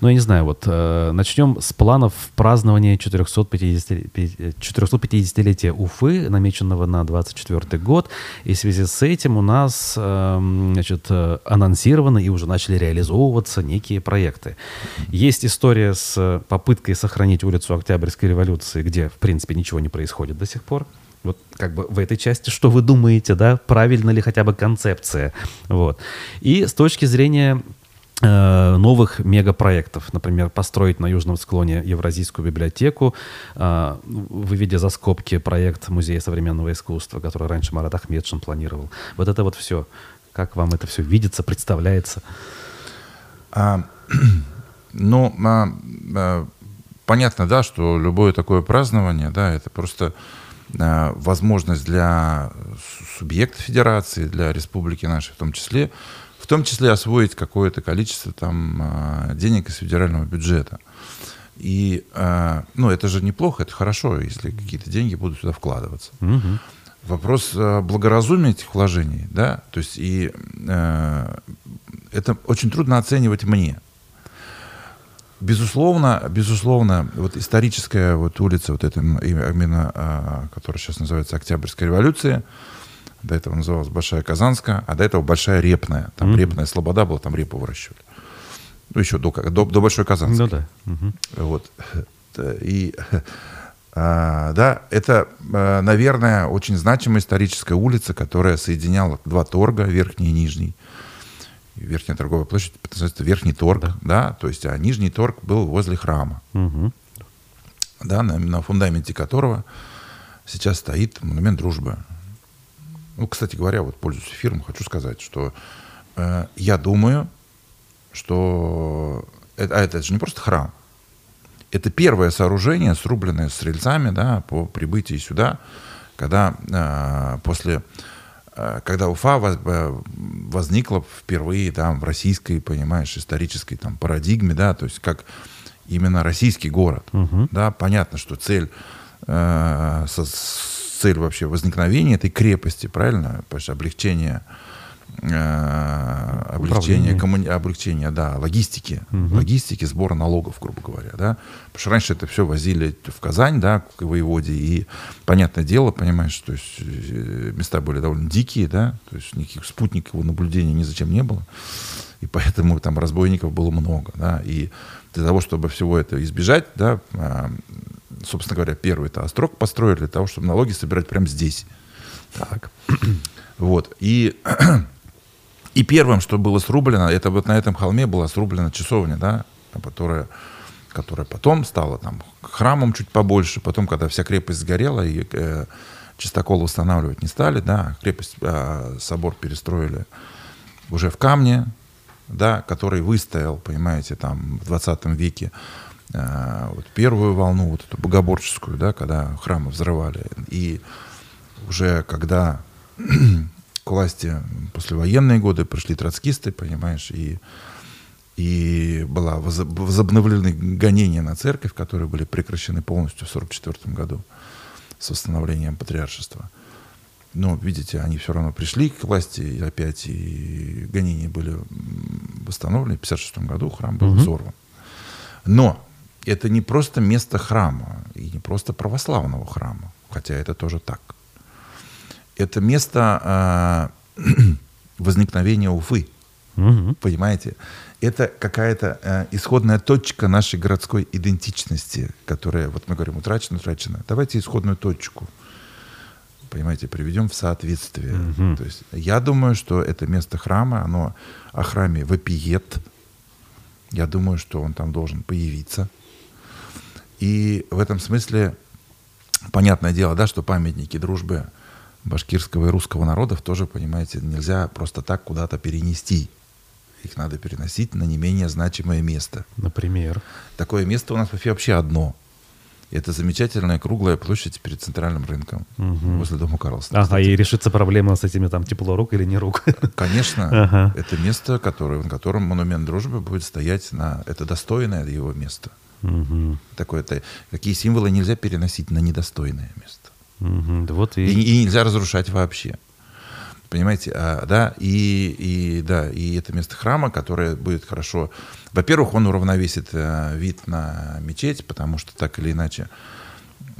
A: Ну, я не знаю, вот э, начнем с планов празднования 450 пи- 450-летия Уфы, намеченного на 24 год. И в связи с этим у нас эм, значит, анонсированы и уже начали реализовываться некие проекты. Есть история с попыткой сохранить улицу Октябрьской революции, где, в принципе, ничего не происходит до сих пор. Вот как бы в этой части, что вы думаете, да, правильно ли хотя бы концепция, вот. И с точки зрения э, новых мегапроектов, например, построить на южном склоне Евразийскую библиотеку, э, выведя за скобки проект Музея современного искусства, который раньше Марат Ахмедшин планировал. Вот это вот все. Как вам это все видится, представляется?
D: А, ну, а, а, понятно, да, что любое такое празднование, да, это просто а, возможность для су- субъекта федерации, для республики нашей в том числе, в том числе освоить какое-то количество там а, денег из федерального бюджета. И, а, ну, это же неплохо, это хорошо, если какие-то деньги будут сюда вкладываться.
A: Мгм.
D: Вопрос э, благоразумия этих вложений, да, то есть и э, это очень трудно оценивать мне. Безусловно, безусловно, вот историческая вот улица, вот эта именно, а, которая сейчас называется Октябрьская революция, до этого называлась Большая Казанская, а до этого Большая Репная. Там
A: Мгм.
D: Репная Слобода была, там репу выращивали. Ну, еще до, до, до Большой Казанской.
A: Ну да. Мгм.
D: Вот. И, а, да, это, а, наверное, очень значимая историческая улица, которая соединяла два торга, верхний и нижний. Верхняя торговая площадь называется Верхний торг,
A: Да.
D: да. то есть, а нижний торг был возле храма,
A: Мгм.
D: да, на, на фундаменте которого сейчас стоит монумент дружбы. Ну, кстати говоря, вот пользуясь эфиром, хочу сказать, что э, я думаю, что это, а это же не просто храм, это первое сооружение, срубленное с рельсами, да, по прибытии сюда, когда э, после, когда Уфа э, возникла впервые там в российской, понимаешь, исторической там парадигме, да, то есть как именно российский город,
A: Мгм.
D: да, понятно, что цель э, со- цель вообще возникновения этой крепости, правильно, потому что облегчение э, облегчение,
A: Управление.
D: коммуни- облегчение, да, логистики,
A: Мгм.
D: логистики, сбора налогов, грубо говоря, да, потому что раньше это все возили в Казань, да, к воеводе, и понятное дело, понимаешь, то есть э, места были довольно дикие, да, то есть никаких спутникового наблюдения ни зачем не было, и поэтому там разбойников было много, да, и для того, чтобы всего это избежать, да, а, собственно говоря, первый это острог построили для того, чтобы налоги собирать прямо здесь.
A: Так.
D: Вот. И, и первым, что было срублено, это вот на этом холме была срублена часовня, да, которая, которая потом стала там храмом чуть побольше. Потом, когда вся крепость сгорела, и э, чистокол восстанавливать не стали, да, крепость, а, собор перестроили уже в камне, да, который выстоял, понимаете, там в 20 веке э, вот первую волну, вот эту богоборческую, да, когда храмы взрывали. И уже когда к власти послевоенные годы пришли троцкисты, понимаешь, и, и была возоб- возобновлены гонения на церковь, которые были прекращены полностью в 1944 году с восстановлением патриаршества. но, видите, они все равно пришли к власти и опять, и гонения были восстановлены. В 1956 году храм был взорван. Но это не просто место храма, и не просто православного храма, хотя это тоже так. Это место э, возникновения Уфы. Угу. Понимаете? Это какая-то э, исходная точка нашей городской идентичности, которая, вот мы говорим, утрачена, утрачена. Давайте исходную точку понимаете, приведем в соответствие. Угу. То есть я думаю, что это место храма, оно о храме вопиет. Я думаю, что он там должен появиться. И в этом смысле, понятное дело, да, что памятники дружбы башкирского и русского народов тоже, понимаете, нельзя просто так куда-то перенести. Их надо переносить на не менее значимое место.
A: Например?
D: Такое место у нас вообще одно – это замечательная круглая площадь перед центральным рынком угу. возле дома Карлсона.
A: Ага, кстати. и решится проблема с этими там тепло рук или не рук.
D: Конечно. Ага. Это место, которое, на котором монумент дружбы будет стоять на... Это достойное его место. Угу. Такое, это, какие символы нельзя переносить на недостойное место. Угу. Вот и... И, и нельзя разрушать вообще. Понимаете, а, да, и, и, да, и это место храма, которое будет хорошо. Во-первых, он уравновесит а, вид на мечеть, потому что так или иначе,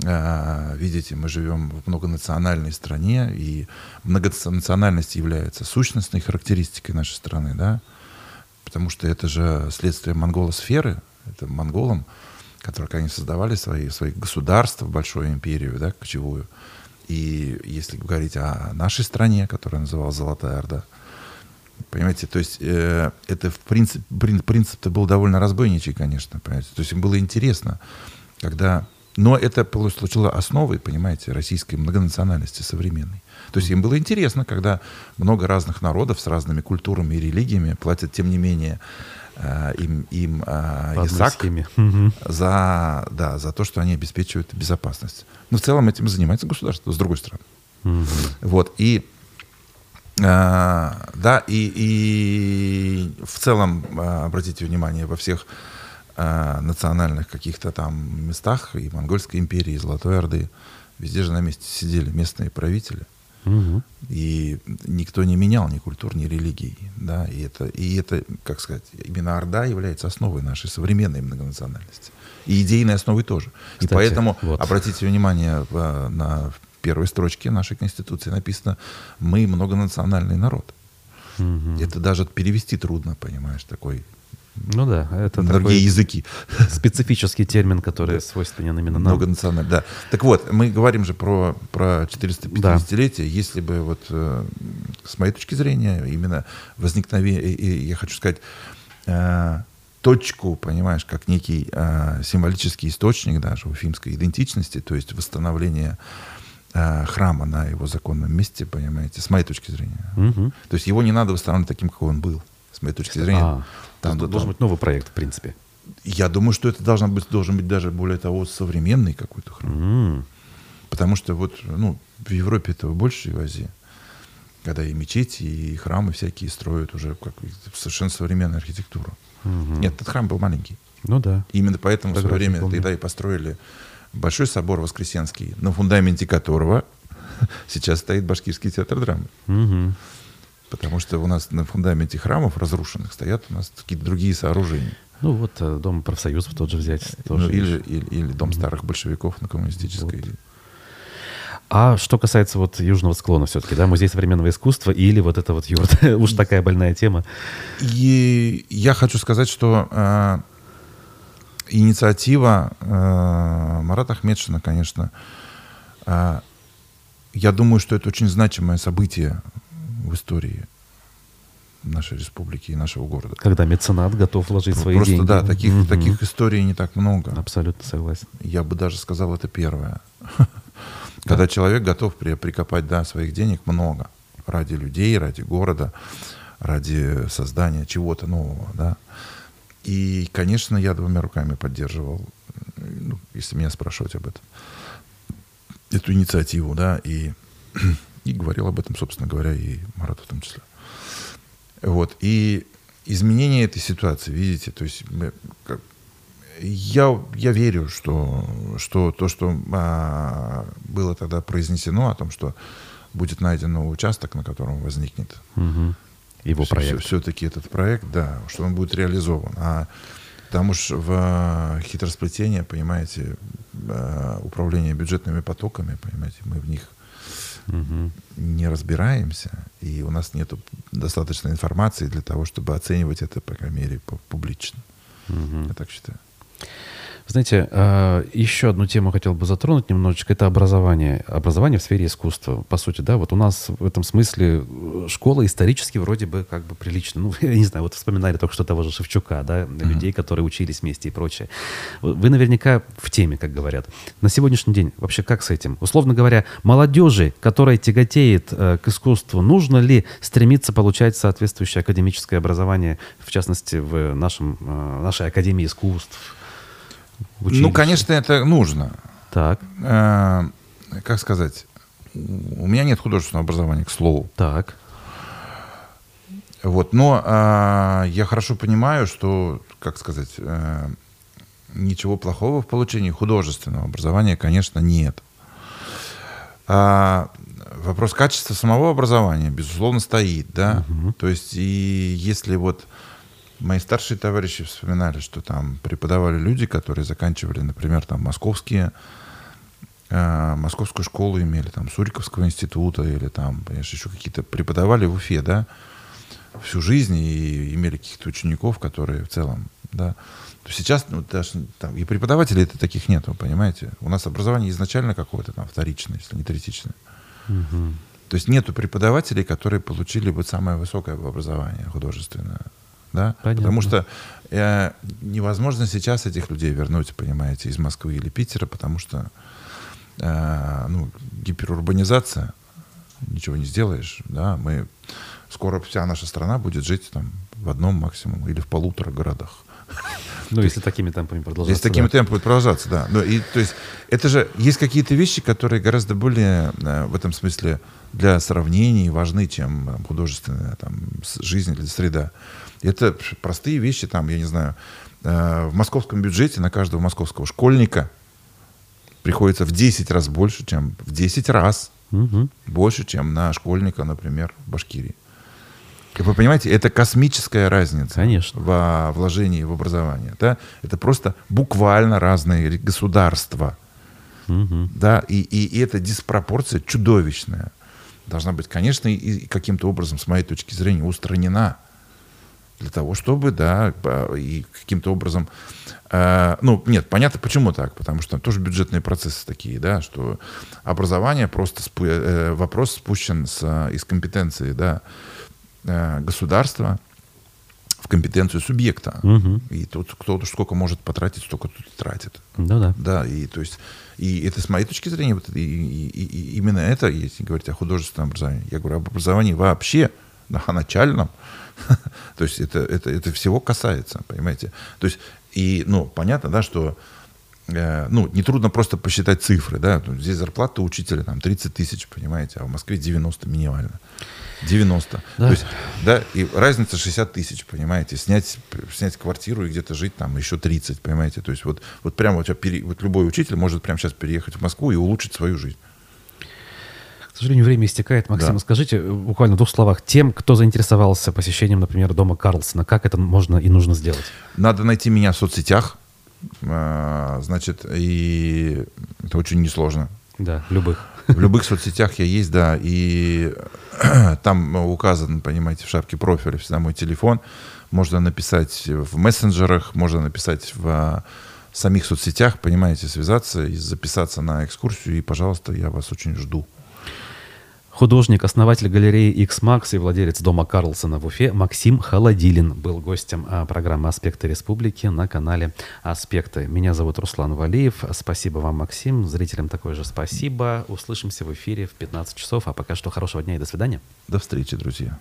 D: а, видите, мы живем в многонациональной стране, и многонациональность является сущностной характеристикой нашей страны, да, потому что это же следствие монголосферы, это монголам, которые они создавали свои, свои государства, большую империю, да, кочевую, и если говорить о нашей стране, которая называлась Золотая Орда, понимаете, то есть э, это в принципе, принцип-то был довольно разбойничий, конечно, понимаете, то есть им было интересно, когда... Но это получило основой, понимаете, российской многонациональности современной. То есть им было интересно, когда много разных народов с разными культурами и религиями платят, тем не менее, им, им э, ИСАК за, да, за то, что они обеспечивают безопасность. Но в целом этим занимается государство, с другой стороны. Вот, и э, да, и, и в целом, э, обратите внимание, во всех э, национальных каких-то там местах и Монгольской империи, и Золотой Орды, везде же на месте сидели местные правители. Угу. И никто не менял ни культур, ни религий. Да? И, это, и это, как сказать, именно Орда является основой нашей современной многонациональности. И идейной основой тоже. Кстати, и поэтому вот. обратите внимание э, на первой строчке нашей Конституции написано «Мы многонациональный народ». Угу. Это даже перевести трудно, понимаешь, такой
A: ну да, это
D: другие языки.
A: Специфический термин, который свойственен именно нам.
D: Многонациональный, да. Так вот, мы говорим же про, про 450-летие. Да. Если бы вот э, с моей точки зрения именно возникновение, я хочу сказать, э, точку, понимаешь, как некий э, символический источник даже уфимской идентичности, то есть восстановление храма на его законном месте, понимаете, с моей точки зрения. Угу. То есть его не надо восстанавливать таким, какой он был, с моей точки зрения. А.
A: Там, это должен быть новый проект, в принципе.
D: Я думаю, что это должен быть, должен быть даже более того современный какой-то храм. Mm. Потому что вот ну, в Европе этого больше, в Азии. Когда и мечети, и храмы всякие строят уже как совершенно современную архитектуру. Mm-hmm. Нет, этот храм был маленький.
A: Ну да.
D: И именно поэтому в свое время помню. тогда и построили большой собор Воскресенский, на фундаменте которого сейчас стоит Башкирский театр драмы. Mm-hmm. Потому что у нас на фундаменте храмов разрушенных стоят у нас какие-то другие сооружения.
A: Ну вот э, дом профсоюзов тот же взять.
D: Ну, тоже или, или, или дом старых большевиков на коммунистической. Вот.
A: А что касается вот южного склона все-таки, да, музей современного искусства или вот это вот юрт, уж такая больная тема.
D: И я хочу сказать, что э, инициатива э, Марата Ахмедшина, конечно, э, я думаю, что это очень значимое событие в истории нашей республики и нашего города.
A: Когда меценат готов вложить Просто, свои
D: Просто,
A: деньги.
D: да, таких, угу. таких историй не так много.
A: Абсолютно согласен.
D: Я бы даже сказал, это первое. Когда человек готов прикопать, да, своих денег много ради людей, ради города, ради создания чего-то нового, да. И, конечно, я двумя руками поддерживал, ну, если меня спрашивать об этом, эту инициативу, да, и и говорил об этом, собственно говоря, и Марат в том числе. Вот. И изменение этой ситуации, видите, то есть я, я верю, что, что то, что а, было тогда произнесено о том, что будет найден новый участок, на котором возникнет
A: Угу. Его проект.
D: все-таки этот проект, да, что он будет реализован. А там уж в хитросплетение, понимаете, э, управление бюджетными потоками, понимаете, мы в них
A: Мгм.
D: не разбираемся, и у нас нет достаточной информации для того, чтобы оценивать это, по крайней мере, пу- публично.
A: Мгм.
D: Я так считаю.
A: Знаете, э, еще одну тему хотел бы затронуть немножечко. Это образование. Образование в сфере искусства. По сути, да, вот у нас в этом смысле э, школа исторически вроде бы как бы прилично. Ну, я не знаю, вот вспоминали только что того же Шевчука, да, людей, которые учились вместе и прочее. Вы наверняка в теме, как говорят. На сегодняшний день вообще как с этим? Условно говоря, молодежи, которая тяготеет э, к искусству, нужно ли стремиться получать соответствующее академическое образование, в частности, в нашем, нашей Академии искусств?
D: Ну, конечно, это нужно.
A: Так,
D: Э, Как сказать? У меня нет художественного образования, к слову.
A: так.
D: Вот, но а, я хорошо понимаю, что, как сказать, э, ничего плохого в получении художественного образования, конечно, нет. А, вопрос качества самого образования, безусловно, стоит, да. То есть, и если вот мои старшие товарищи вспоминали, что там преподавали люди, которые заканчивали, например, там московские э, московскую школу имели, там, Суриковского института или там, понимаешь, еще какие-то преподавали в Уфе, да, всю жизнь и имели каких-то учеников, которые в целом, да. То сейчас ну, даже там, и преподавателей это таких нету, понимаете. У нас образование изначально какое-то там вторичное, если не третичное. То есть нету преподавателей, которые получили вот самое высокое образование художественное. Да?
A: Понятно.
D: Потому что э, невозможно сейчас этих людей вернуть, понимаете, из Москвы или Питера, потому что э, ну, гиперурбанизация, ничего не сделаешь. Да? Мы, скоро вся наша страна будет жить там, в одном максимум или в полутора городах.
A: Ну, если такими темпами продолжаться.
D: Если такими
A: да.
D: темпами будет продолжаться, да. Ну, и, то есть, это же есть какие-то вещи, которые гораздо более э, в этом смысле для сравнений важны, чем э, художественная там, жизнь или среда. Это простые вещи, там, я не знаю, э, в московском бюджете на каждого московского школьника приходится в 10 раз больше, чем в 10 раз
A: Мгм.
D: больше, чем на школьника, например, в Башкирии. Как вы понимаете, это космическая разница
A: Конечно.
D: во вложении в образование. Да? Это просто буквально разные государства.
A: Мгм.
D: Да? И, и, и эта диспропорция чудовищная. Должна быть, конечно, и, и каким-то образом, с моей точки зрения, устранена. Для того, чтобы, да, и каким-то образом... э, ну, нет, понятно, почему так. Потому что тоже бюджетные процессы такие, да, что образование просто... спу- э, вопрос спущен с, из компетенции, да, э, государства в компетенцию субъекта.
A: Мгм.
D: И тут кто сколько может потратить, столько тут тратит.
A: Ну да.
D: Да, и то есть, и это с моей точки зрения, вот, и- и- и именно это, если говорить о художественном образовании, я говорю об образовании вообще, о начальном, то есть это, это, это всего касается, понимаете? То есть, и, ну, понятно, да, что э, ну, нетрудно просто посчитать цифры, да, Ну, здесь зарплата учителя там 30 тысяч, понимаете, а в Москве 90 минимально. 90.
A: Да.
D: То есть, да, и разница 60 тысяч, понимаете, снять, снять квартиру и где-то жить там еще 30, понимаете, то есть вот, вот прямо у тебя пере- вот любой учитель может прямо сейчас переехать в Москву и улучшить свою жизнь.
A: К сожалению, время истекает. Максим,
D: Да.
A: скажите э, буквально в двух словах тем, кто заинтересовался посещением, например, дома Карлсона, как это можно и нужно сделать?
D: Надо найти меня в соцсетях, а, значит, и это очень несложно.
A: Да, любых.
D: В любых соцсетях я есть, да, и там указан, понимаете, в шапке профиля всегда мой телефон. Можно написать в мессенджерах, можно написать в а, самих соцсетях, понимаете, связаться и записаться на экскурсию, и, пожалуйста, я вас очень жду.
A: Художник, основатель галереи X-Max и владелец дома Карлсона в Уфе Максим Холодилин был гостем а, программы «Аспекты республики» на канале «Аспекты». Меня зовут Руслан Валиев. Спасибо вам, Максим. Зрителям такое же спасибо. Услышимся в эфире в 15 часов. А пока что хорошего дня и до свидания.
D: До встречи, друзья.